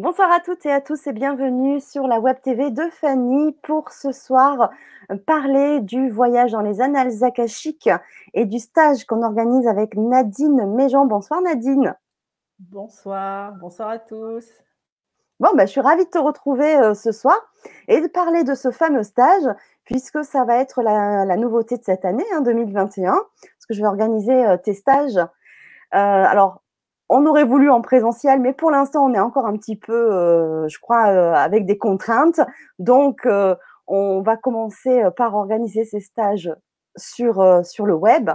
Bonsoir à toutes et à tous et bienvenue sur la Web TV de Fanny pour ce soir euh, parler du voyage dans les annales akashiques et du stage qu'on organise avec Nadine Méjean. Bonsoir Nadine. Bonsoir, bonsoir à tous. Bon, ben, je suis ravie de te retrouver euh, ce soir et de parler de ce fameux stage puisque ça va être la, nouveauté de cette année, 2021, hein, parce que je vais organiser euh, tes stages. alors, on aurait voulu en présentiel, mais pour l'instant, on est encore un petit peu, euh, je crois, euh, avec des contraintes. Donc, euh, on va commencer par organiser ces stages sur, sur le web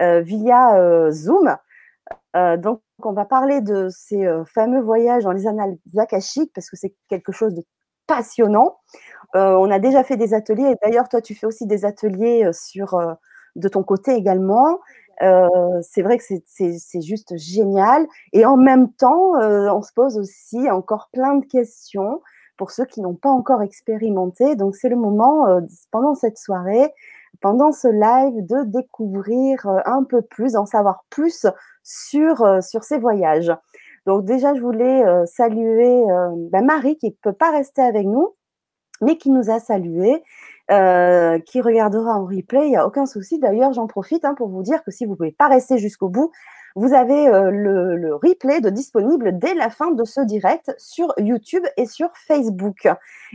via Zoom. donc, on va parler de ces fameux voyages dans les annales akashiques parce que c'est quelque chose de passionnant. on a déjà fait des ateliers et d'ailleurs, toi, tu fais aussi des ateliers sur, de ton côté également. Euh, c'est vrai que c'est juste génial. Et en même temps, euh, on se pose aussi encore plein de questions pour ceux qui n'ont pas encore expérimenté. Donc, c'est le moment, euh, pendant cette soirée, pendant ce live, de découvrir un peu plus, d'en savoir plus sur, sur ces voyages. Donc, déjà, je voulais saluer ben, Marie qui ne peut pas rester avec nous, mais qui nous a salué euh, qui regardera en replay, il n'y a aucun souci. D'ailleurs, j'en profite hein, pour vous dire que si vous ne pouvez pas rester jusqu'au bout, vous avez euh, le, replay de disponible dès la fin de ce direct sur YouTube et sur Facebook.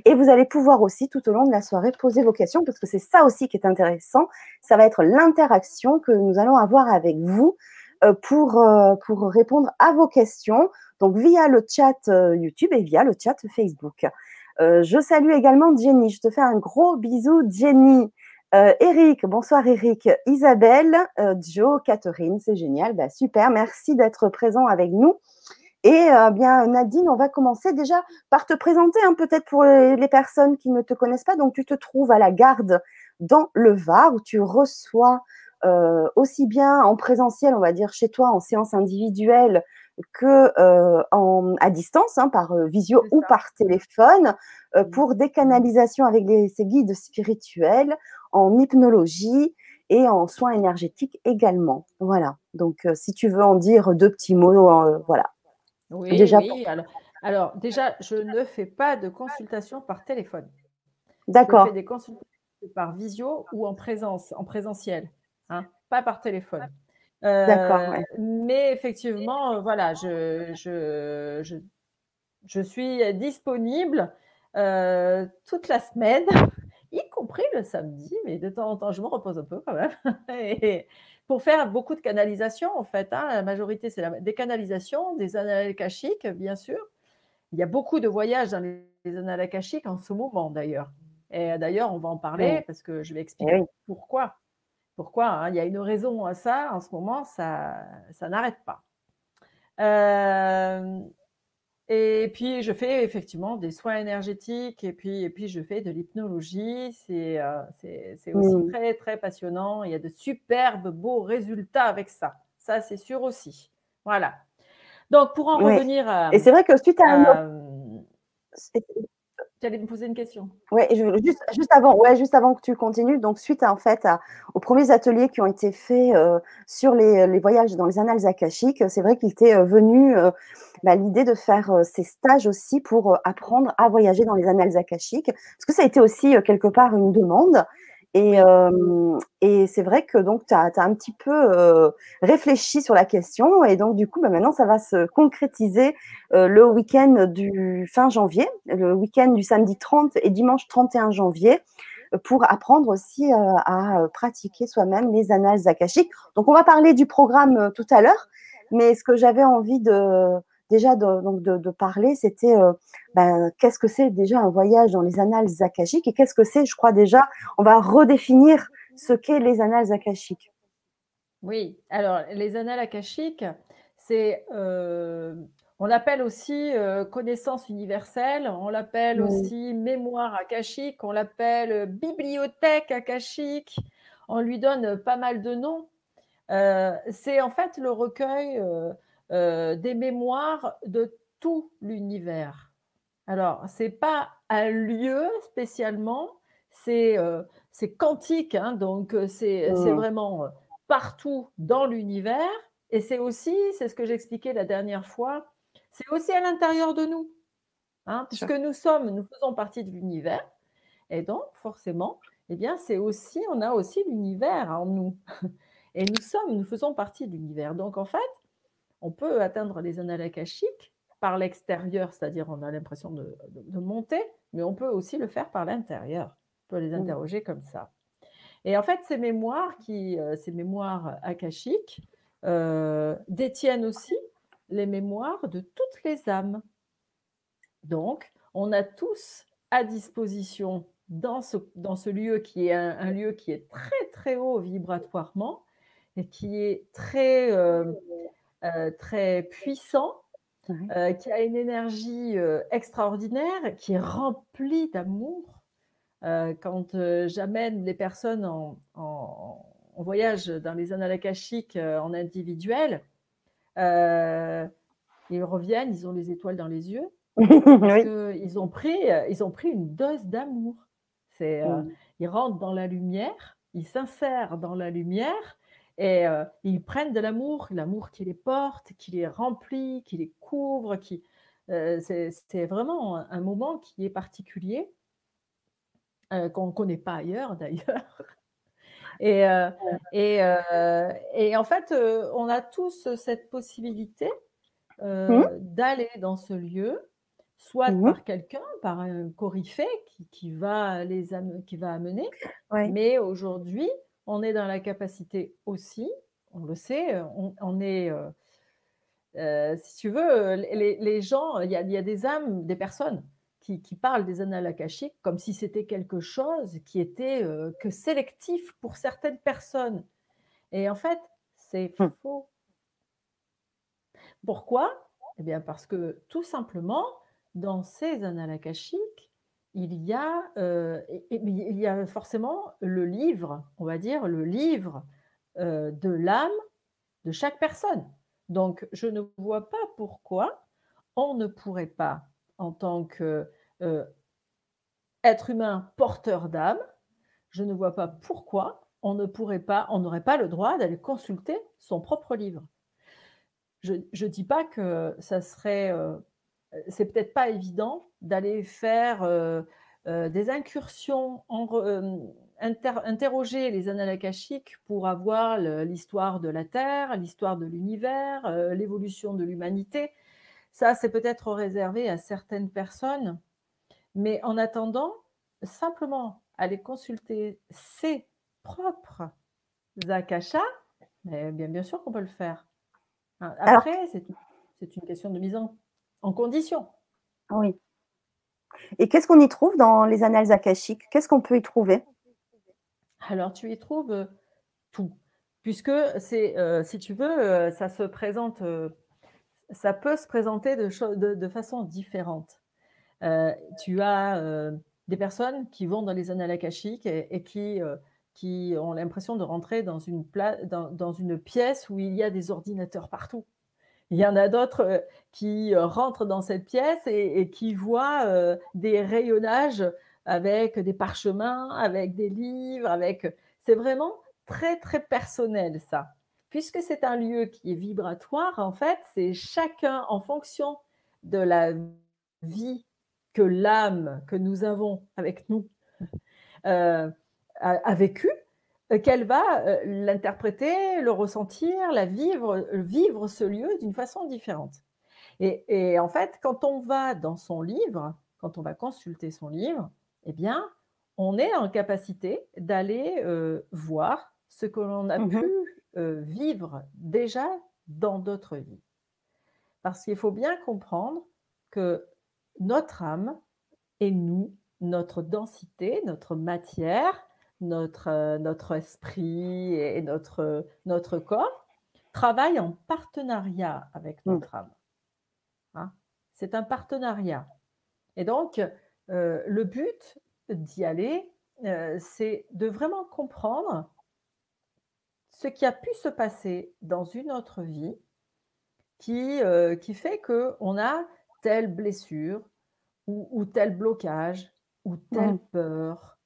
Et vous allez pouvoir aussi tout au long de la soirée poser vos questions parce que c'est ça aussi qui est intéressant. Ça va être l'interaction que nous allons avoir avec vous euh, pour, pour répondre à vos questions, donc via le chat YouTube et via le chat Facebook. Euh, je salue également Jenny. Je te fais un gros bisou, Jenny. Euh, Eric, bonsoir Eric. Isabelle, euh, Joe, Catherine, c'est génial. Bah, super, merci d'être présent avec nous. Et bien Nadine, on va commencer déjà par te présenter, hein, peut-être pour les, personnes qui ne te connaissent pas. Donc tu te trouves à la garde dans le Var où tu reçois aussi bien en présentiel, on va dire chez toi, en séance individuelle, que euh, en, à distance, hein, par euh, visio ou par téléphone, euh, mmh. pour des canalisations avec les, ces guides spirituels, en hypnologie et en soins énergétiques également. Voilà. Donc, si tu veux en dire deux petits mots, voilà. Oui, déjà, oui. Alors, déjà, je ne fais pas de consultation par téléphone. D'accord. Je fais des consultations par visio ou en présence, en présentiel, hein, pas par téléphone. D'accord. Euh, mais effectivement, euh, voilà, je, je, je, suis disponible euh, toute la semaine, y compris le samedi, mais de temps en temps, je me repose un peu quand même. Et pour faire beaucoup de canalisations, en fait, hein, la majorité, c'est des canalisations, des annales bien sûr. Il y a beaucoup de voyages dans les, annales akashiques en ce moment, d'ailleurs. Et d'ailleurs, on va en parler parce que je vais expliquer pourquoi. Pourquoi hein? Il y a une raison à ça. En ce moment, ça, ça n'arrête pas. Euh, et puis, je fais effectivement des soins énergétiques et puis, et puis je fais de l'hypnologie. C'est euh, aussi mmh. très, très passionnant. Il y a de superbes, beaux résultats avec ça. Ça, c'est sûr aussi. Voilà. Donc, pour en revenir à. Et c'est vrai que suite à un. Tu allais me poser une question. Oui, juste, avant, que tu continues, donc suite en fait aux premiers ateliers qui ont été faits euh, sur les, voyages dans les annales akashiques, c'est vrai qu'il était euh, venu euh, bah, l'idée de faire ces stages aussi pour apprendre à voyager dans les annales akashiques, parce que ça a été aussi quelque part une demande. Et, et c'est vrai que donc tu as, un petit peu réfléchi sur la question et donc du coup bah, maintenant ça va se concrétiser le week-end du fin janvier, le week-end du samedi 30 et dimanche 31 janvier pour apprendre aussi à pratiquer soi-même les annales akashiques. Donc on va parler du programme tout à l'heure, mais ce que j'avais envie de, déjà de, donc de, parler, c'était euh, ben, qu'est-ce que c'est déjà un voyage dans les annales akashiques et qu'est-ce que c'est, je crois déjà, on va redéfinir ce qu'est les annales akashiques. Oui, alors les annales akashiques, c'est, euh, on l'appelle aussi euh, connaissance universelle, on l'appelle aussi mémoire akashique, on l'appelle bibliothèque akashique, on lui donne pas mal de noms. c'est en fait le recueil euh, des mémoires de tout l'univers. Alors, ce n'est pas un lieu spécialement, c'est euh, quantique, hein, donc euh, c'est mmh. vraiment partout dans l'univers. Et c'est aussi, c'est ce que j'expliquais la dernière fois, c'est aussi à l'intérieur de nous. Hein, puisque nous sommes, nous faisons partie de l'univers, et donc forcément, eh bien, c'est aussi, on a aussi l'univers en nous. Et nous sommes, nous faisons partie de l'univers. Donc en fait, on peut atteindre les annales akashiques par l'extérieur, c'est-à-dire on a l'impression de, monter, mais on peut aussi le faire par l'intérieur. On peut les mmh. interroger comme ça. Et en fait, ces mémoires, qui, euh, ces mémoires akashiques euh, détiennent aussi les mémoires de toutes les âmes. Donc, on a tous à disposition dans ce, dans ce lieu qui est un, lieu qui est très très haut vibratoirement et qui est très, euh, très puissant euh, qui a une énergie euh, extraordinaire, qui est remplie d'amour. Euh, quand j'amène les personnes en, voyage dans les annales akashiques en individuel, ils reviennent, ils ont les étoiles dans les yeux. Parce ils, ont pris, ils ont pris une dose d'amour. C'est, Ils rentrent dans la lumière, ils s'insèrent dans la lumière et euh, ils prennent de l'amour, l'amour qui les porte, qui les remplit, qui les couvre. Qui, euh, c'est vraiment un moment qui est particulier, euh, qu'on ne connaît pas ailleurs d'ailleurs. Et, et, et, en fait, on a tous cette possibilité mmh. d'aller dans ce lieu, soit mmh. par quelqu'un, par un coryphée qui, qui va les qui va amener. Mais aujourd'hui, on est dans la capacité aussi, on le sait, on, est, euh, euh, si tu veux, les, gens, il y, a, des âmes, des personnes qui, parlent des annales akashiques comme si c'était quelque chose qui était euh, que sélectif pour certaines personnes. Et en fait, c'est hum. faux. Pourquoi? Eh bien, parce que tout simplement, dans ces annales akashiques, il y a, euh, il y a forcément le livre, on va dire, le livre euh, de l'âme de chaque personne. Donc, je ne vois pas pourquoi on ne pourrait pas, en tant qu'être euh, humain porteur d'âme, je ne vois pas pourquoi on ne pourrait pas, on n'aurait pas le droit d'aller consulter son propre livre. Je ne dis pas que ça serait c'est peut-être pas évident d'aller faire euh, euh, des incursions, en, euh, interroger les annales akashiques pour avoir l'histoire de la Terre, l'histoire de l'univers, l'évolution de l'humanité. Ça, c'est peut-être réservé à certaines personnes, mais en attendant, simplement aller consulter ses propres akashas, bien, bien sûr qu'on peut le faire. Hein, après, c'est une question de mise en en condition. Oui. Et qu'est-ce qu'on y trouve dans les annales akashiques? Qu'est-ce qu'on peut y trouver? Alors, tu y trouves euh, tout. Puisque c'est, euh, si tu veux, euh, ça se présente, ça peut se présenter de, de, façon différente. tu as des personnes qui vont dans les annales akashiques et, qui, qui ont l'impression de rentrer dans une, dans une pièce où il y a des ordinateurs partout. Il y en a d'autres euh, qui euh, rentrent dans cette pièce et, qui voient euh, des rayonnages avec des parchemins, avec des livres, avec. C'est vraiment très très personnel ça. Puisque c'est un lieu qui est vibratoire, en fait, c'est chacun en fonction de la vie que l'âme que nous avons avec nous a, vécu, euh, qu'elle va euh, l'interpréter, le ressentir, la vivre, euh, vivre ce lieu d'une façon différente. Et, en fait, quand on va dans son livre, quand on va consulter son livre, eh bien, on est en capacité d'aller voir ce que l'on a mmh pu vivre déjà dans d'autres vies. Parce qu'il faut bien comprendre que notre âme et nous, notre densité, notre matière, notre, euh, notre esprit et notre, notre corps travaillent en partenariat avec mmh. notre âme. Hein. C'est un partenariat. Et donc, euh, le but d'y aller, euh, c'est de vraiment comprendre ce qui a pu se passer dans une autre vie qui, qui fait qu'on a telle blessure ou, ou, tel blocage ou telle mmh. peur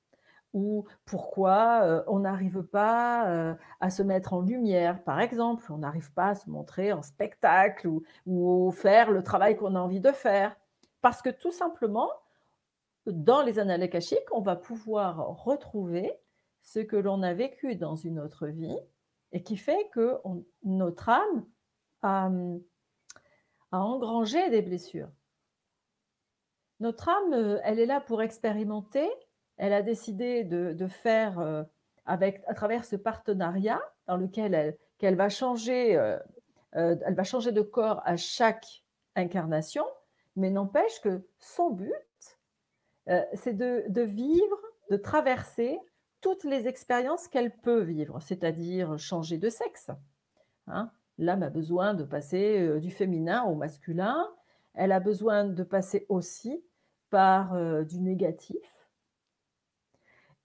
ou pourquoi on n'arrive pas à se mettre en lumière, par exemple, on n'arrive pas à se montrer en spectacle ou, ou faire le travail qu'on a envie de faire, Parce que tout simplement, dans les annales akashiques, on va pouvoir retrouver ce que l'on a vécu dans une autre vie et qui fait que notre âme a, engrangé des blessures. Notre âme, elle est là pour expérimenter. Elle a décidé de, faire euh, à travers ce partenariat dans lequel elle, va changer, euh, euh, elle va changer de corps à chaque incarnation, mais n'empêche que son but, c'est de, vivre, de traverser toutes les expériences qu'elle peut vivre, c'est-à-dire changer de sexe. Hein. L'âme a besoin de passer du féminin au masculin. Elle a besoin de passer aussi par du négatif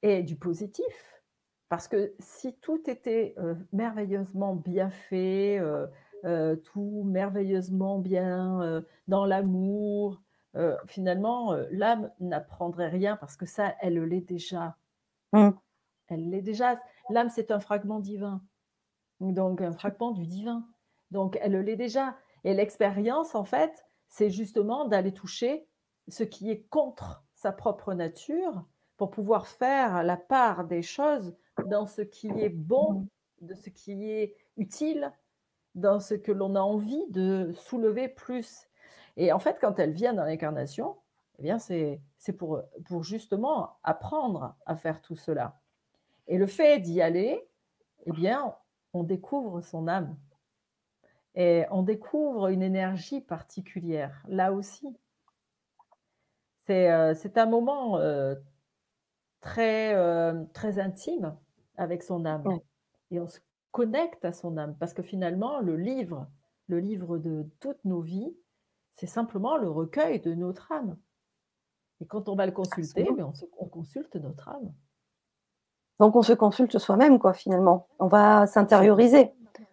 et du positif. Parce que si tout était euh, merveilleusement bien fait, tout merveilleusement bien dans l'amour, finalement, l'âme n'apprendrait rien parce que ça, elle l'est déjà. Mmh. Elle l'est déjà. L'âme, c'est un fragment divin. Donc, un fragment du divin. Donc, elle l'est déjà. Et l'expérience, en fait, c'est justement d'aller toucher ce qui est contre sa propre nature pour pouvoir faire la part des choses dans ce qui est bon, de ce qui est utile, dans ce que l'on a envie de soulever plus. Et en fait, quand elle vient dans l'incarnation, eh bien, c'est pour, pour justement apprendre à faire tout cela. Et le fait d'y aller, eh bien, on découvre son âme. Et on découvre une énergie particulière, là aussi. C'est euh, un moment euh, très, euh, très intime avec son âme. Et on se connecte à son âme, parce que finalement, le livre, le livre de toutes nos vies, c'est simplement le recueil de notre âme. Et quand on va le consulter, mais on, on consulte notre âme. Donc on se consulte soi-même, quoi, finalement. On va s'intérioriser.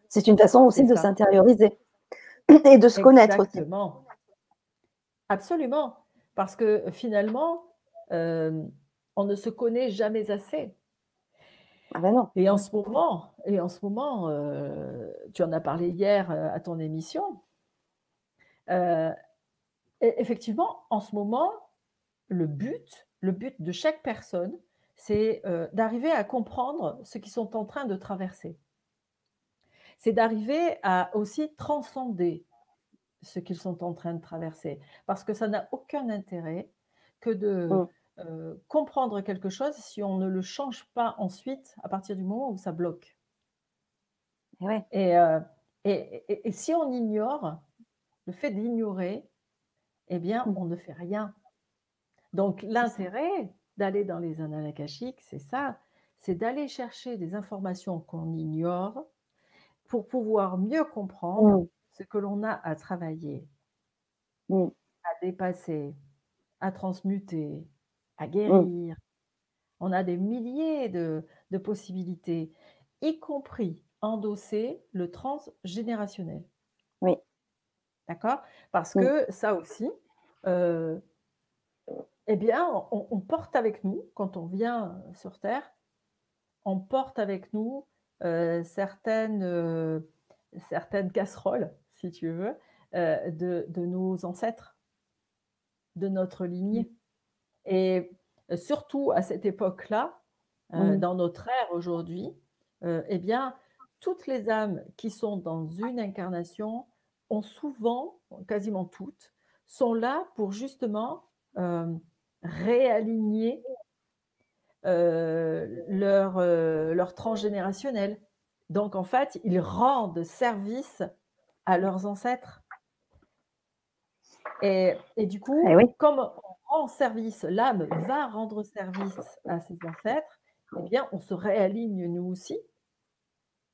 C'est une façon aussi de s'intérioriser et de se connaître aussi. Absolument. Parce que finalement, euh, on ne se connaît jamais assez. Ah ben non. Et en ce moment, et en ce moment euh, tu en as parlé hier euh, à ton émission, effectivement, en ce moment, le but, le but de chaque personne, c'est d'arriver à comprendre ce qu'ils sont en train de traverser. C'est d'arriver à aussi transcender ce qu'ils sont en train de traverser. Parce que ça n'a aucun intérêt que de mmh. comprendre quelque chose si on ne le change pas ensuite à partir du moment où ça bloque. Et, et, si on ignore, le fait d'ignorer, eh bien, mmh. on ne fait rien. Donc l'intérêt, d'aller dans les annales akashiques, c'est ça, c'est d'aller chercher des informations qu'on ignore pour pouvoir mieux comprendre mmh. ce que l'on a à travailler, mmh. à dépasser, à transmuter, à mmh. guérir. On a des milliers de, possibilités, y compris endosser le transgénérationnel. Oui. D'accord? Parce que ça aussi, euh, eh bien, on, porte avec nous, quand on vient sur Terre, on porte avec nous euh, certaines, euh, certaines casseroles, si tu veux, euh, de, nos ancêtres, de notre lignée. Et surtout à cette époque-là, dans notre ère aujourd'hui, eh bien, toutes les âmes qui sont dans une incarnation ont souvent, quasiment toutes, sont là pour justement réaligner euh, leur, euh, leur transgénérationnel. Donc, en fait, ils rendent service à leurs ancêtres. Et, du coup, eh comme rend service, l'âme va rendre service à ses ancêtres, eh bien, on se réaligne nous aussi.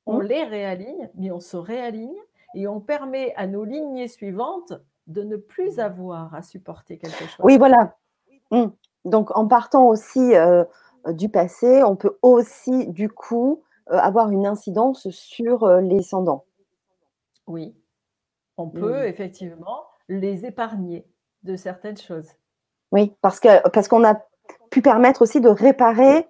On mmh. les réaligne, mais on se réaligne et on permet à nos lignées suivantes de ne plus avoir à supporter quelque chose. Oui, voilà. Mmh. Donc, en partant aussi euh, du passé, on peut aussi, du coup, euh, avoir une incidence sur euh, les descendants. Oui, on peut mmh. effectivement les épargner de certaines choses. Oui, parce qu'on parce qu'on a pu permettre aussi de réparer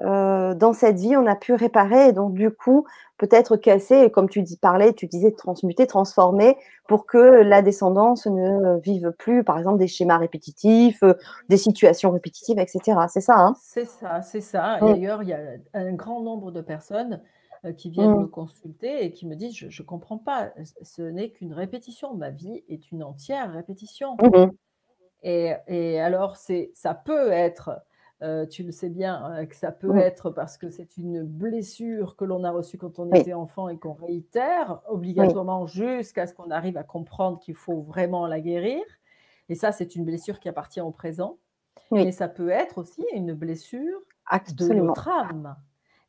euh, dans cette vie, on a pu réparer et donc du coup, peut-être casser, et comme tu dis, parlais, tu disais transmuter, transformer pour que la descendance ne vive plus, par exemple, des schémas répétitifs, des situations répétitives, etc. C'est ça, hein? C'est ça, c'est ça. D'ailleurs, il y a un grand nombre de personnes euh, qui viennent me Mm. consulter et qui me disent, je ne comprends pas, ce n'est qu'une répétition. Ma vie est une entière répétition. Mhm. Et, et alors, ça peut être, euh, tu le sais bien, euh, que ça peut être parce que c'est une blessure que l'on a reçue quand on Oui. était enfant et qu'on réitère obligatoirement jusqu'à ce qu'on arrive à comprendre qu'il faut vraiment la guérir. Et ça, c'est une blessure qui appartient au présent. Mais ça peut être aussi une blessure de notre âme.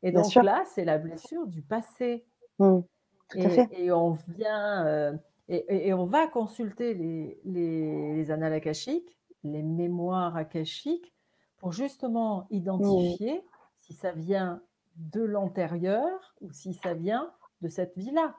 Et Bien donc sûr. là, c'est la blessure du passé. Mm. Tout à Et, fait. et on vient euh, et, et- et on va consulter les, les, les annales akashiques, les mémoires akashiques, pour justement identifier si ça vient de l'antérieur ou si ça vient de cette vie-là.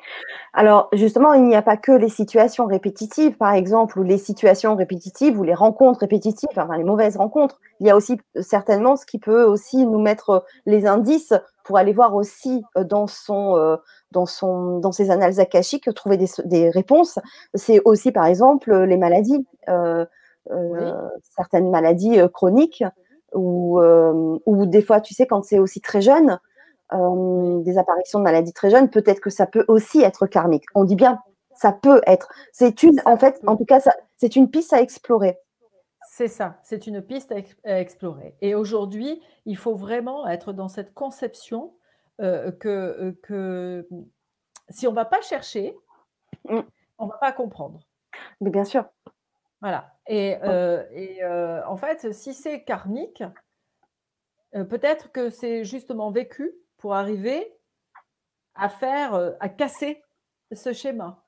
Alors, justement, il n'y a pas que les situations répétitives, par exemple, ou les situations répétitives, ou les rencontres répétitives, enfin les mauvaises rencontres. Il y a aussi euh, certainement ce qui peut aussi nous mettre euh, les indices pour aller voir aussi euh, dans son, euh, dans son, dans ses annales akashiques, trouver des, des réponses. C'est aussi, par exemple, euh, les maladies, euh, Oui. certaines maladies chroniques, ou, ou des fois, tu sais, quand c'est aussi très jeune, des apparitions de maladies très jeunes, peut-être que ça peut aussi être karmique. On dit bien, ça peut être. C'est une, en fait, en tout cas, c'est une piste à explorer. C'est ça, c'est une piste à, ex- à explorer. Et aujourd'hui, il faut vraiment être dans cette conception euh, que, euh, que si on ne va pas chercher, Mm. on ne va pas comprendre. Mais bien sûr. Voilà. Et, euh, et, euh, en fait, si c'est karmique, peut-être que c'est justement vécu pour arriver à faire, à casser ce schéma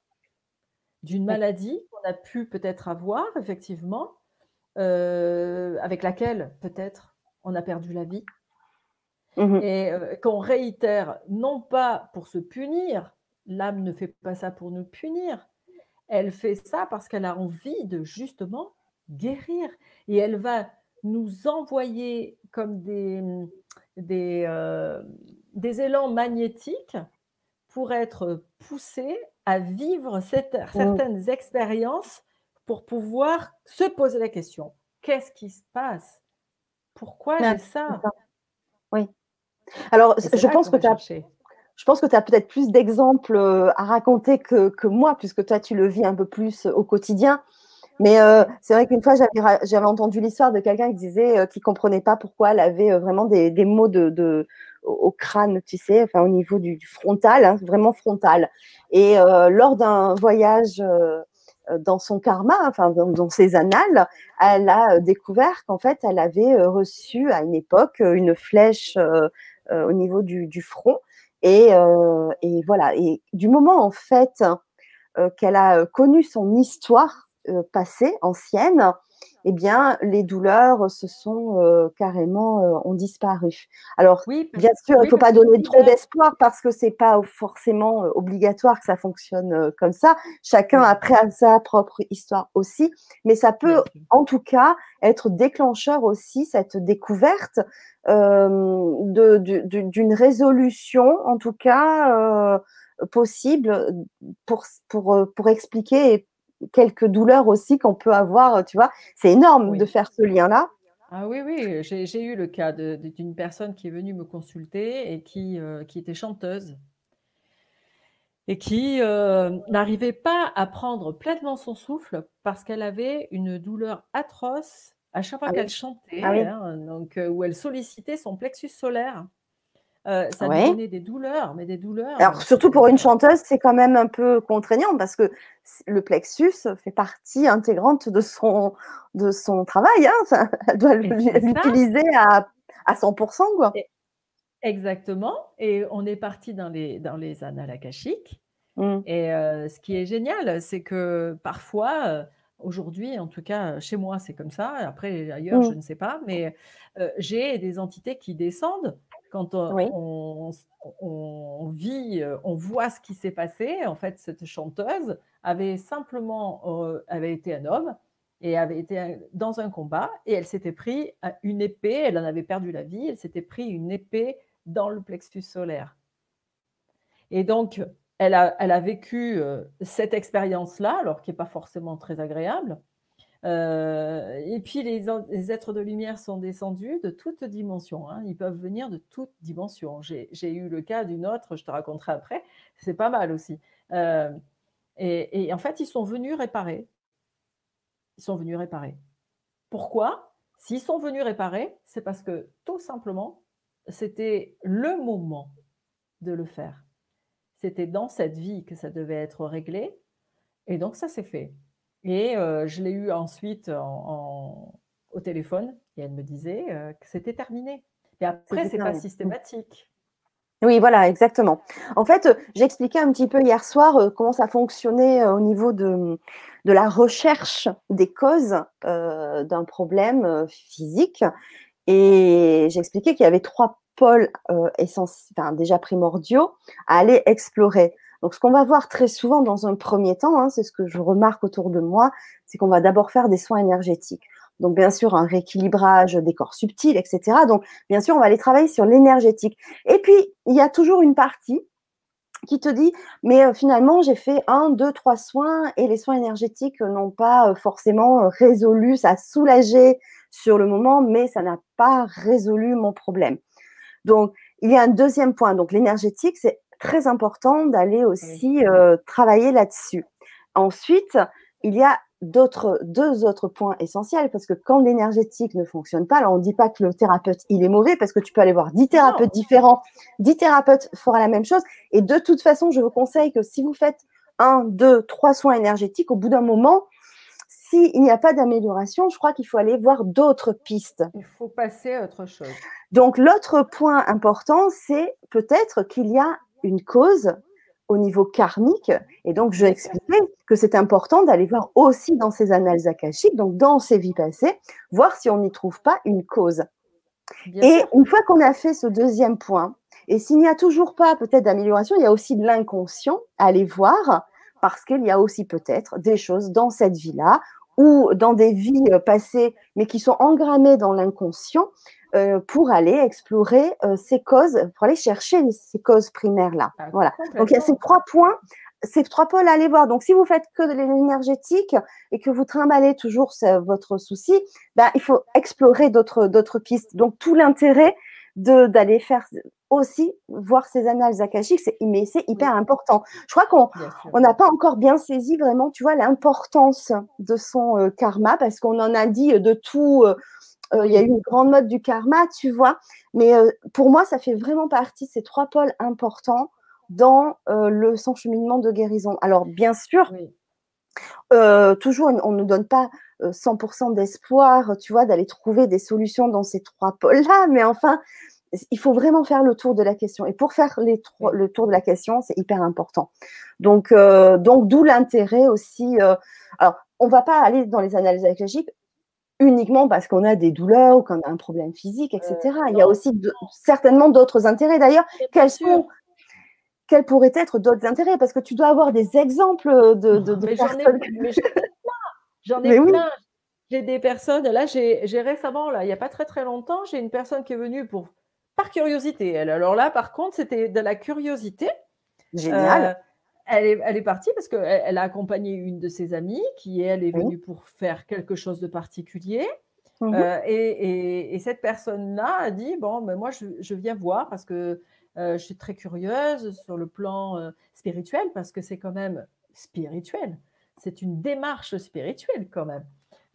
d'une maladie qu'on a pu peut-être avoir, effectivement, euh, avec laquelle peut-être on a perdu la vie Mhm. et euh, qu'on réitère, non pas pour se punir, l'âme ne fait pas ça pour nous punir, elle fait ça parce qu'elle a envie de justement guérir. Et elle va nous envoyer comme des, des, euh, des élans magnétiques pour être poussés à vivre cette- certaines expériences pour pouvoir se poser la question, qu'est-ce qui se passe? Pourquoi Ouais, j'ai ça? Oui. Alors, je pense que as je pense que tu as peut-être plus d'exemples euh, à raconter que, que moi, puisque toi, tu le vis un peu plus euh, au quotidien. Mais euh, c'est vrai qu'une fois, j'avais, entendu l'histoire de quelqu'un qui disait euh, qu'il comprenait pas pourquoi elle avait euh, vraiment des, des maux de, de, au crâne, tu sais, enfin au niveau du, du frontal, hein, vraiment frontal. Et lors d'un voyage dans son karma, enfin dans, ses annales, elle a euh, découvert qu'en fait, elle avait euh, reçu à une époque euh, une flèche euh, euh, au niveau du, front. Et, euh, voilà. Et du moment en fait euh, qu'elle a euh, connu son histoire euh, passée, ancienne, eh bien, les douleurs se sont euh, carrément euh, ont disparu. Alors, Oui, bien sûr, il ne faut pas donner trop d'espoir parce que c'est pas forcément euh, obligatoire que ça fonctionne euh, comme ça. Chacun Oui. après a sa propre histoire aussi, mais ça peut en tout cas être déclencheur aussi cette découverte euh, d'une résolution, en tout cas euh, possible pour, pour, pour expliquer quelques douleurs aussi qu'on peut avoir, tu vois. C'est énorme Oui. de faire ce lien-là. Ah oui, oui, j'ai eu le cas d'une personne qui est venue me consulter et qui, euh, qui était chanteuse et qui euh, n'arrivait pas à prendre pleinement son souffle parce qu'elle avait une douleur atroce à chaque fois Ah oui. qu'elle chantait, Ah oui. hein, donc, euh, où elle sollicitait son plexus solaire. Euh, ça Ouais. donnait des douleurs, mais des douleurs. Alors, euh, surtout pour une euh, chanteuse, c'est quand même un peu contraignant parce que le plexus fait partie intégrante de son, de son travail. Hein. Enfin, elle doit l'utiliser à, à 100%. Quoi. Et- Exactement. Et on est parti dans les, dans les annales akashiques. Mm. Et euh, ce qui est génial, c'est que parfois, aujourd'hui, en tout cas chez moi, c'est comme ça. Après, ailleurs, je Mm. ne sais pas. Mais euh, j'ai des entités qui descendent quand on, Oui. on- on vit, euh, on voit ce qui s'est passé. En fait, cette chanteuse avait simplement euh, avait été un homme et avait été dans un combat et elle s'était pris une épée, elle en avait perdu la vie, elle s'était pris une épée dans le plexus solaire. Et donc, elle a, elle a vécu euh, cette expérience-là, alors qui n'est pas forcément très agréable. Euh, et puis, les, êtres de lumière sont descendus de toutes dimensions. Hein. Ils peuvent venir de toutes dimensions. J'ai eu le cas d'une autre, je te raconterai après. C'est pas mal aussi. Euh, et, en fait, ils sont venus réparer. Ils sont venus réparer. Pourquoi? S'ils sont venus réparer, c'est parce que tout simplement, c'était le moment de le faire. C'était dans cette vie que ça devait être réglé. Et donc, ça s'est fait. Et euh, je l'ai eu ensuite au téléphone et elle me disait euh, que c'était terminé. Et après, ce n'est pas systématique. Oui, voilà, exactement. En fait, j'ai expliqué un petit peu hier soir euh, comment ça fonctionnait au niveau de, de la recherche des causes d'un problème physique. Et j'ai expliqué qu'il y avait trois pôles enfin, déjà primordiaux à aller explorer. Donc, ce qu'on va voir très souvent dans un premier temps, hein, c'est ce que je remarque autour de moi, c'est qu'on va d'abord faire des soins énergétiques. Donc, bien sûr, un rééquilibrage des corps subtils, etc. Donc, bien sûr, on va aller travailler sur l'énergétique. Et puis, il y a toujours une partie qui te dit, mais euh, finalement, j'ai fait un, deux, trois soins et les soins énergétiques n'ont pas euh, forcément euh, résolu, ça a soulagé sur le moment, mais ça n'a pas résolu mon problème. Donc, il y a un deuxième point. Donc, l'énergétique, c'est très important d'aller aussi euh, travailler là-dessus. Ensuite, il y a d'autres deux autres points essentiels parce que quand l'énergétique ne fonctionne pas, alors on ne dit pas que le thérapeute il est mauvais parce que tu peux aller voir dix thérapeutes différents, dix thérapeutes fera la même chose et de toute façon, je vous conseille que si vous faites un, deux, trois soins énergétiques, au bout d'un moment, s'il n'y a pas d'amélioration, je crois qu'il faut aller voir d'autres pistes. Il faut passer à autre chose. Donc l'autre point important, c'est peut-être qu'il y a une cause au niveau karmique. Et donc, je vais expliquer que c'est important d'aller voir aussi dans ces annales akashiques, donc dans ces vies passées, voir si on n'y trouve pas une cause. et une fois qu'on a fait ce deuxième point, et s'il n'y a toujours pas peut-être d'amélioration, il y a aussi de l'inconscient à aller voir, parce qu'il y a aussi peut-être des choses dans cette vie-là ou dans des vies euh, passées, mais qui sont engrammées dans l'inconscient, euh, pour aller explorer euh, ces causes, pour aller chercher ces causes primaires-là. Ah, voilà. Donc, il y a ces trois points, ces trois pôles à aller voir. Donc, si vous faites que de l'énergétique et que vous trimballez toujours votre souci, ben, il faut explorer d'autres pistes. Donc, tout l'intérêt d'aller faire aussi voir ces annales akashiques, mais c'est hyper important. Je crois qu'on n'a pas encore bien saisi vraiment, tu vois, l'importance de son euh, karma parce qu'on en a dit de tout, euh, il y a eu une grande mode du karma, tu vois. Mais euh, pour moi, ça fait vraiment partie de ces trois pôles importants dans euh, le le cheminement de guérison. Alors, bien sûr, toujours, on ne donne pas 100% d'espoir, tu vois, d'aller trouver des solutions dans ces trois pôles-là, mais enfin, il faut vraiment faire le tour de la question. Et pour faire les le tour de la question, c'est hyper important. Donc, donc d'où l'intérêt aussi. alors, on ne va pas aller dans les analyses écologiques uniquement parce qu'on a des douleurs ou qu'on a un problème physique, etc. Euh, Il y a aussi certainement d'autres intérêts. D'ailleurs, quels sont quels pourraient être d'autres intérêts? Parce que tu dois avoir des exemples de, de, personnes. J'en ai, plein. J'ai des personnes, là, j'ai récemment, là, il n'y a pas très très longtemps, j'ai une personne qui est venue pour par curiosité. Elle. Alors là, par contre, c'était de la curiosité. Génial. Euh, elle est, partie parce qu'elle elle a accompagné une de ses amies qui, elle, est venue pour faire quelque chose de particulier. Mmh euh, et, cette personne-là a dit Bon, mais moi, je, viens voir parce que euh, je suis très curieuse sur le plan euh, spirituel, parce que c'est quand même spirituel. C'est une démarche spirituelle, quand même,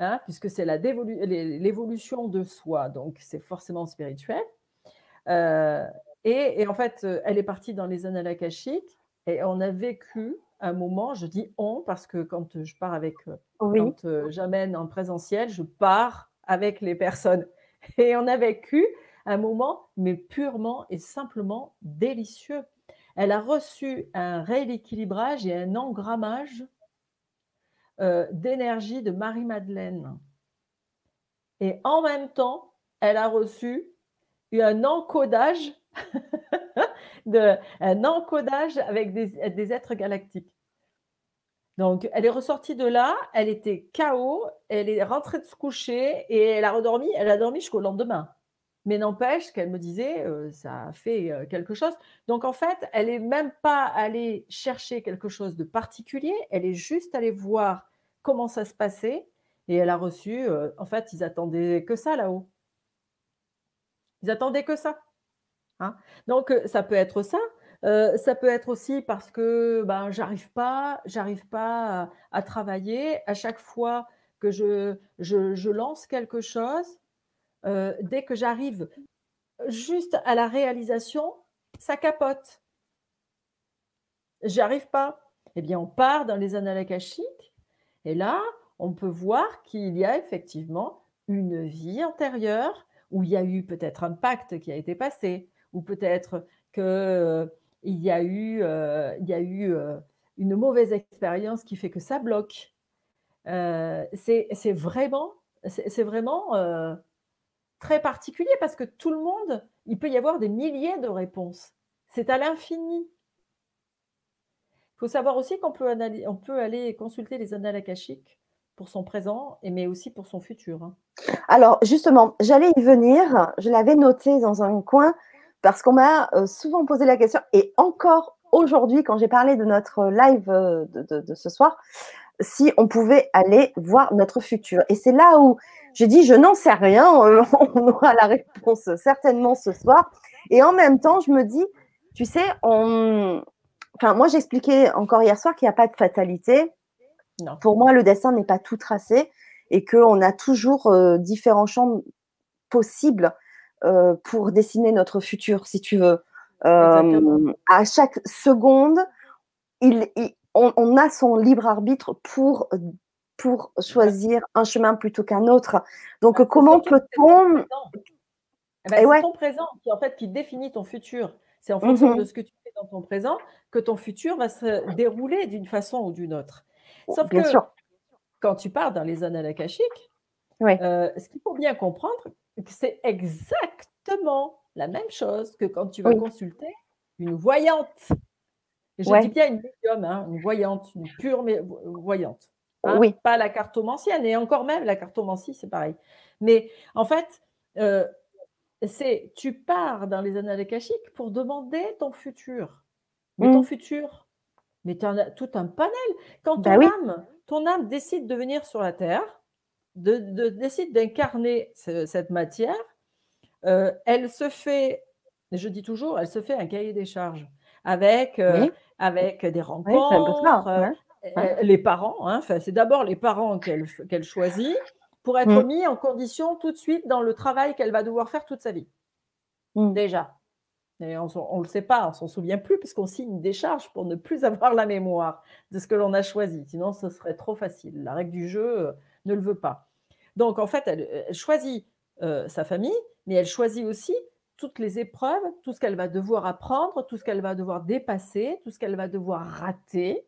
hein, puisque c'est l'évolution de soi. Donc, c'est forcément spirituel. Et, en fait, elle est partie dans les annales akashiques et on a vécu un moment, je dis on, parce que quand je pars avec, euh, quand euh, j'amène en présentiel, je pars avec les personnes. Et on a vécu un moment, mais purement et simplement délicieux. Elle a reçu un rééquilibrage et un engrammage euh, d'énergie de Marie-Madeleine. Et en même temps, elle a reçu un encodage de, un encodage avec des, êtres galactiques. Donc, elle est ressortie de là, elle était KO, elle est rentrée de se coucher et elle a redormi, elle a dormi jusqu'au lendemain. Mais n'empêche qu'elle me disait, ça a fait quelque chose. Donc, en fait, elle n'est même pas allée chercher quelque chose de particulier, elle est juste allée voir comment ça se passait et elle a reçu, en fait, ils attendaient que ça là-haut. Ils attendaient que ça. Hein. Donc, ça peut être ça. ça peut être aussi parce que ben, j'arrive pas, j'arrive pas à, travailler. À chaque fois que je, lance quelque chose, dès que j'arrive juste à la réalisation, ça capote. J'arrive pas. Eh bien, on part dans les annales akashiques et là, on peut voir qu'il y a effectivement une vie antérieure où il y a eu peut-être un pacte qui a été passé, ou peut-être qu'il euh, y a eu, euh, euh, une mauvaise expérience qui fait que ça bloque. c'est vraiment, très particulier parce que tout le monde, il peut y avoir des milliers de réponses. C'est à l'infini. Il faut savoir aussi qu'on peut, on peut aller consulter les annales akashiques pour son présent, mais aussi pour son futur. Hein. Alors, justement, j'allais y venir. Je l'avais noté dans un coin parce qu'on m'a euh, souvent posé la question, et encore aujourd'hui, quand j'ai parlé de notre live euh, de, ce soir, si on pouvait aller voir notre futur. Et c'est là où j'ai dit, je n'en sais rien, euh, on aura la réponse certainement ce soir. Et en même temps, je me dis, tu sais, on... enfin, moi j'expliquais encore hier soir qu'il n'y a pas de fatalité. Pour moi, le destin n'est pas tout tracé et qu'on a toujours euh, différents champs possibles euh, pour dessiner notre futur, si tu veux. Euh, à chaque seconde, il, on, a son libre arbitre pour, pour choisir un chemin plutôt qu'un autre. Donc, comment peut-on. Eh ben, c'est ton présent qui, en fait, qui définit ton futur. C'est en fonction de mhm. ce que tu fais dans ton présent que ton futur va se dérouler d'une façon ou d'une autre. Sauf que quand tu pars dans les zones akashiques, euh, ce qu'il faut bien comprendre, c'est exactement la même chose que quand tu vas consulter une voyante. je dis bien une médium, hein, une voyante, une pure voyante. Hein, oui. Pas la cartomancienne, et encore même la cartomancie, c'est pareil. Mais en fait, euh, c'est tu pars dans les annales akashiques pour demander ton futur. Mais ton mmh. futur, mais tu as tout un panel. Quand bah ton, âme, ton âme décide de venir sur la Terre, de, décide d'incarner cette matière, euh, elle se fait, je dis toujours, elle se fait un cahier des charges avec, euh, avec des rencontres, euh, les parents. Hein, c'est d'abord les parents qu'elle choisit pour être mmh. mis en condition tout de suite dans le travail qu'elle va devoir faire toute sa vie. Mmh. Déjà on ne le sait pas, on s'en souvient plus puisqu'on signe des charges pour ne plus avoir la mémoire de ce que l'on a choisi. Sinon, ce serait trop facile. La règle du jeu ne le veut pas. Donc, en fait, elle, choisit euh, sa famille, mais elle choisit aussi toutes les épreuves, tout ce qu'elle va devoir apprendre, tout ce qu'elle va devoir dépasser, tout ce qu'elle va devoir rater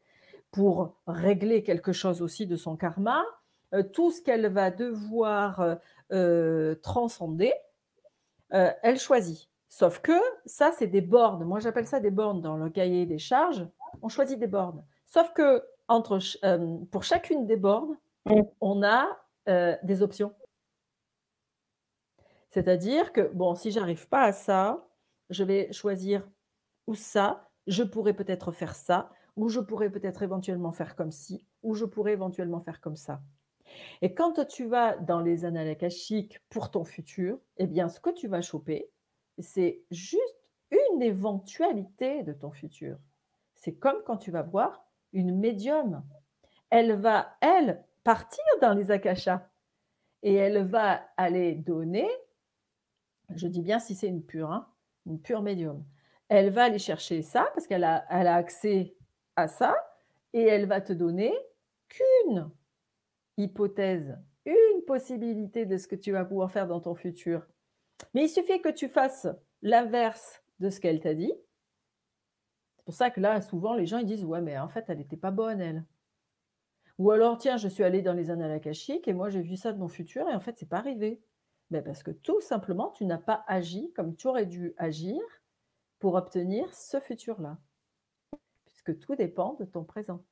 pour régler quelque chose aussi de son karma, euh, tout ce qu'elle va devoir transcender. elle choisit. Sauf que ça, c'est des bornes. Moi, j'appelle ça des bornes dans le cahier des charges. On choisit des bornes. Sauf que entre, euh, pour chacune des bornes, on a euh, des options. C'est-à-dire que, bon, si j'arrive pas à ça, je vais choisir ou ça, je pourrais peut-être faire ça, ou je pourrais peut-être éventuellement faire comme ci, ou je pourrais éventuellement faire comme ça. Et quand tu vas dans les annales akashiques pour ton futur, eh bien, ce que tu vas choper, c'est juste une éventualité de ton futur. C'est comme quand tu vas voir une médium. Elle va, elle, partir dans les akashas et elle va aller donner, je dis bien si c'est une pure, hein, une pure médium, elle va aller chercher ça parce qu'elle a, a accès à ça et elle va te donner qu'une hypothèse, une possibilité de ce que tu vas pouvoir faire dans ton futur. Mais il suffit que tu fasses l'inverse de ce qu'elle t'a dit. C'est pour ça que là, souvent, les gens ils disent Ouais, mais en fait, elle n'était pas bonne, elle. Ou alors, tiens, je suis allée dans les annales akashiques et moi, j'ai vu ça de mon futur et en fait, c'est pas arrivé. Ben, parce que tout simplement, tu n'as pas agi comme tu aurais dû agir pour obtenir ce futur-là. Puisque tout dépend de ton présent.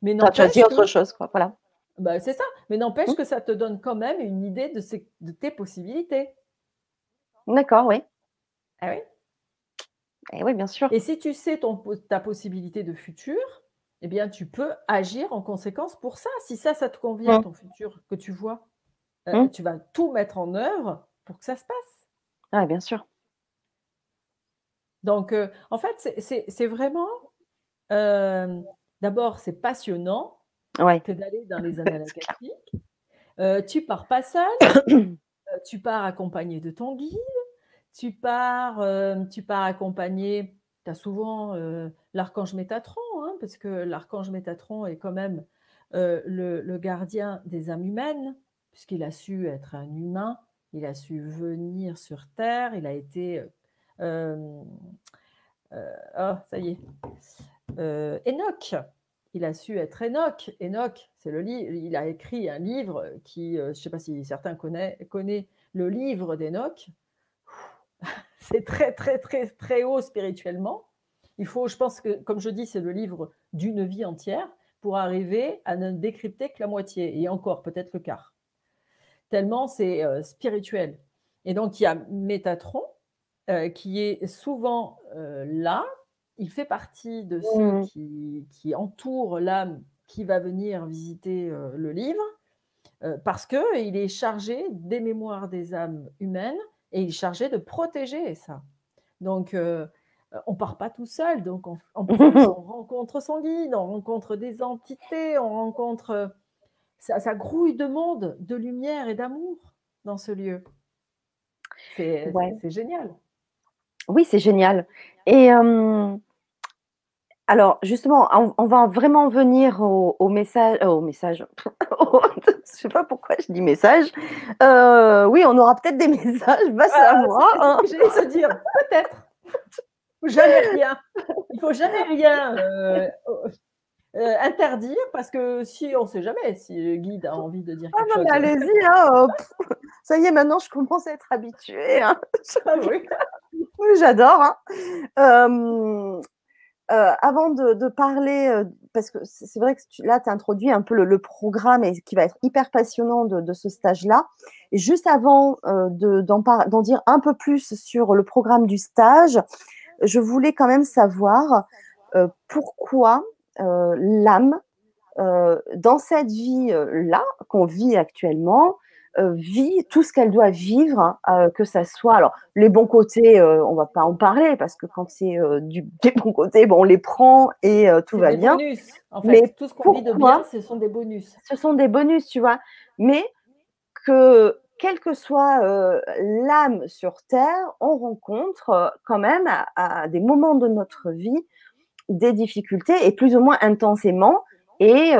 Mais tu as dit autre chose, quoi. Voilà. Bah, c'est ça. Mais n'empêche mmh. que ça te donne quand même une idée de, de tes possibilités. D'accord, oui. Ah oui? Et eh oui, bien sûr. Et si tu sais ton, ta possibilité de futur, eh bien, tu peux agir en conséquence pour ça. Si ça, ça te convient, ton futur que tu vois, euh, mmh. tu vas tout mettre en œuvre pour que ça se passe. Ah, bien sûr. Donc, euh, en fait, c'est vraiment, euh, d'abord, c'est passionnant que d'aller dans les annales académiques. tu pars pas seul, tu pars accompagné de ton guide, tu pars, tu pars accompagné, tu as souvent l'archange Métatron, hein, parce que l'archange Métatron est quand même le, gardien des âmes humaines, puisqu'il a su être un humain, il a su venir sur Terre, il a été... oh, ça y est. Enoch, il a su être Enoch. Enoch, c'est le. Il a écrit un livre qui, je ne sais pas si certains connaissent, connaît le livre d'Enoch. c'est très, très, très, très haut spirituellement. Il faut, je pense que, comme je dis, c'est le livre d'une vie entière pour arriver à ne décrypter que la moitié, et encore peut-être le quart. Tellement c'est euh, spirituel. Et donc, il y a Métatron, euh, qui est souvent euh, là. Il fait partie de ceux mmh. qui, qui entourent l'âme qui va venir visiter le livre, parce qu'il est chargé des mémoires des âmes humaines et il est chargé de protéger ça. Donc, on part pas tout seul. Donc, on, rencontre son guide, on rencontre des entités, on rencontre. Euh, ça, grouille de monde, de lumière et d'amour dans ce lieu. C'est génial. Oui, c'est génial. Et alors, justement, on, va vraiment venir au, message. Euh, au message. je ne sais pas pourquoi je dis message. oui, on aura peut-être des messages, va savoir. Hein. J'allais se dire, peut-être jamais rien. Il faut jamais rien euh, euh, interdire parce que si on ne sait jamais si le guide a envie de dire ah quelque chose. Allez-y, hein, ça y est, maintenant je commence à être habituée. Hein. Ah oui. j'adore. Hein. Euh, avant de, parler, parce que c'est vrai que là, tu as introduit un peu le, programme et qui va être hyper passionnant de, ce stage-là. Et juste avant d'en dire un peu plus sur le programme du stage, je voulais quand même savoir euh, pourquoi euh, l'âme, euh, dans cette vie-là qu'on vit actuellement, vit tout ce qu'elle doit vivre, que ça soit. Alors, les bons côtés, on va pas en parler parce que quand c'est du, des bons côtés, bon, on les prend et tout va bien. Bonus. En fait, Mais tout ce qu'on vit de bien, ce sont des bonus. Ce sont des bonus, tu vois. Mais que quelle que soit l'âme sur Terre, on rencontre quand même à, des moments de notre vie des difficultés et plus ou moins intensément et,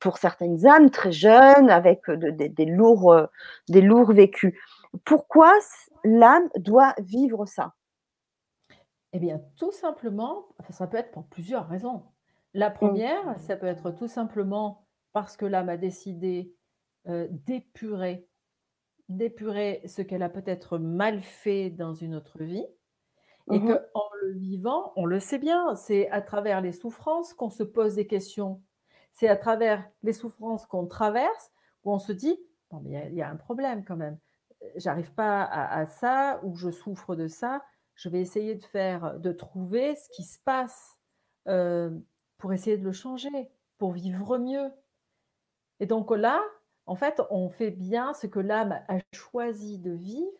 pour certaines âmes très jeunes avec des, lourds, des lourds vécus. Pourquoi l'âme doit vivre ça? Eh bien, tout simplement, ça peut être pour plusieurs raisons. La mmh. première, ça peut être tout simplement parce que l'âme a décidé euh, d'épurer, d'épurer ce qu'elle a peut-être mal fait dans une autre vie. Et mmh qu'en le vivant, on le sait bien, c'est à travers les souffrances qu'on se pose des questions. C'est à travers les souffrances qu'on traverse où on se dit bon, il y, a un problème quand même. J'arrive pas à, ça ou je souffre de ça. Je vais essayer de faire, de trouver ce qui se passe euh, pour essayer de le changer, pour vivre mieux. Et donc là, en fait, on fait bien ce que l'âme a choisi de vivre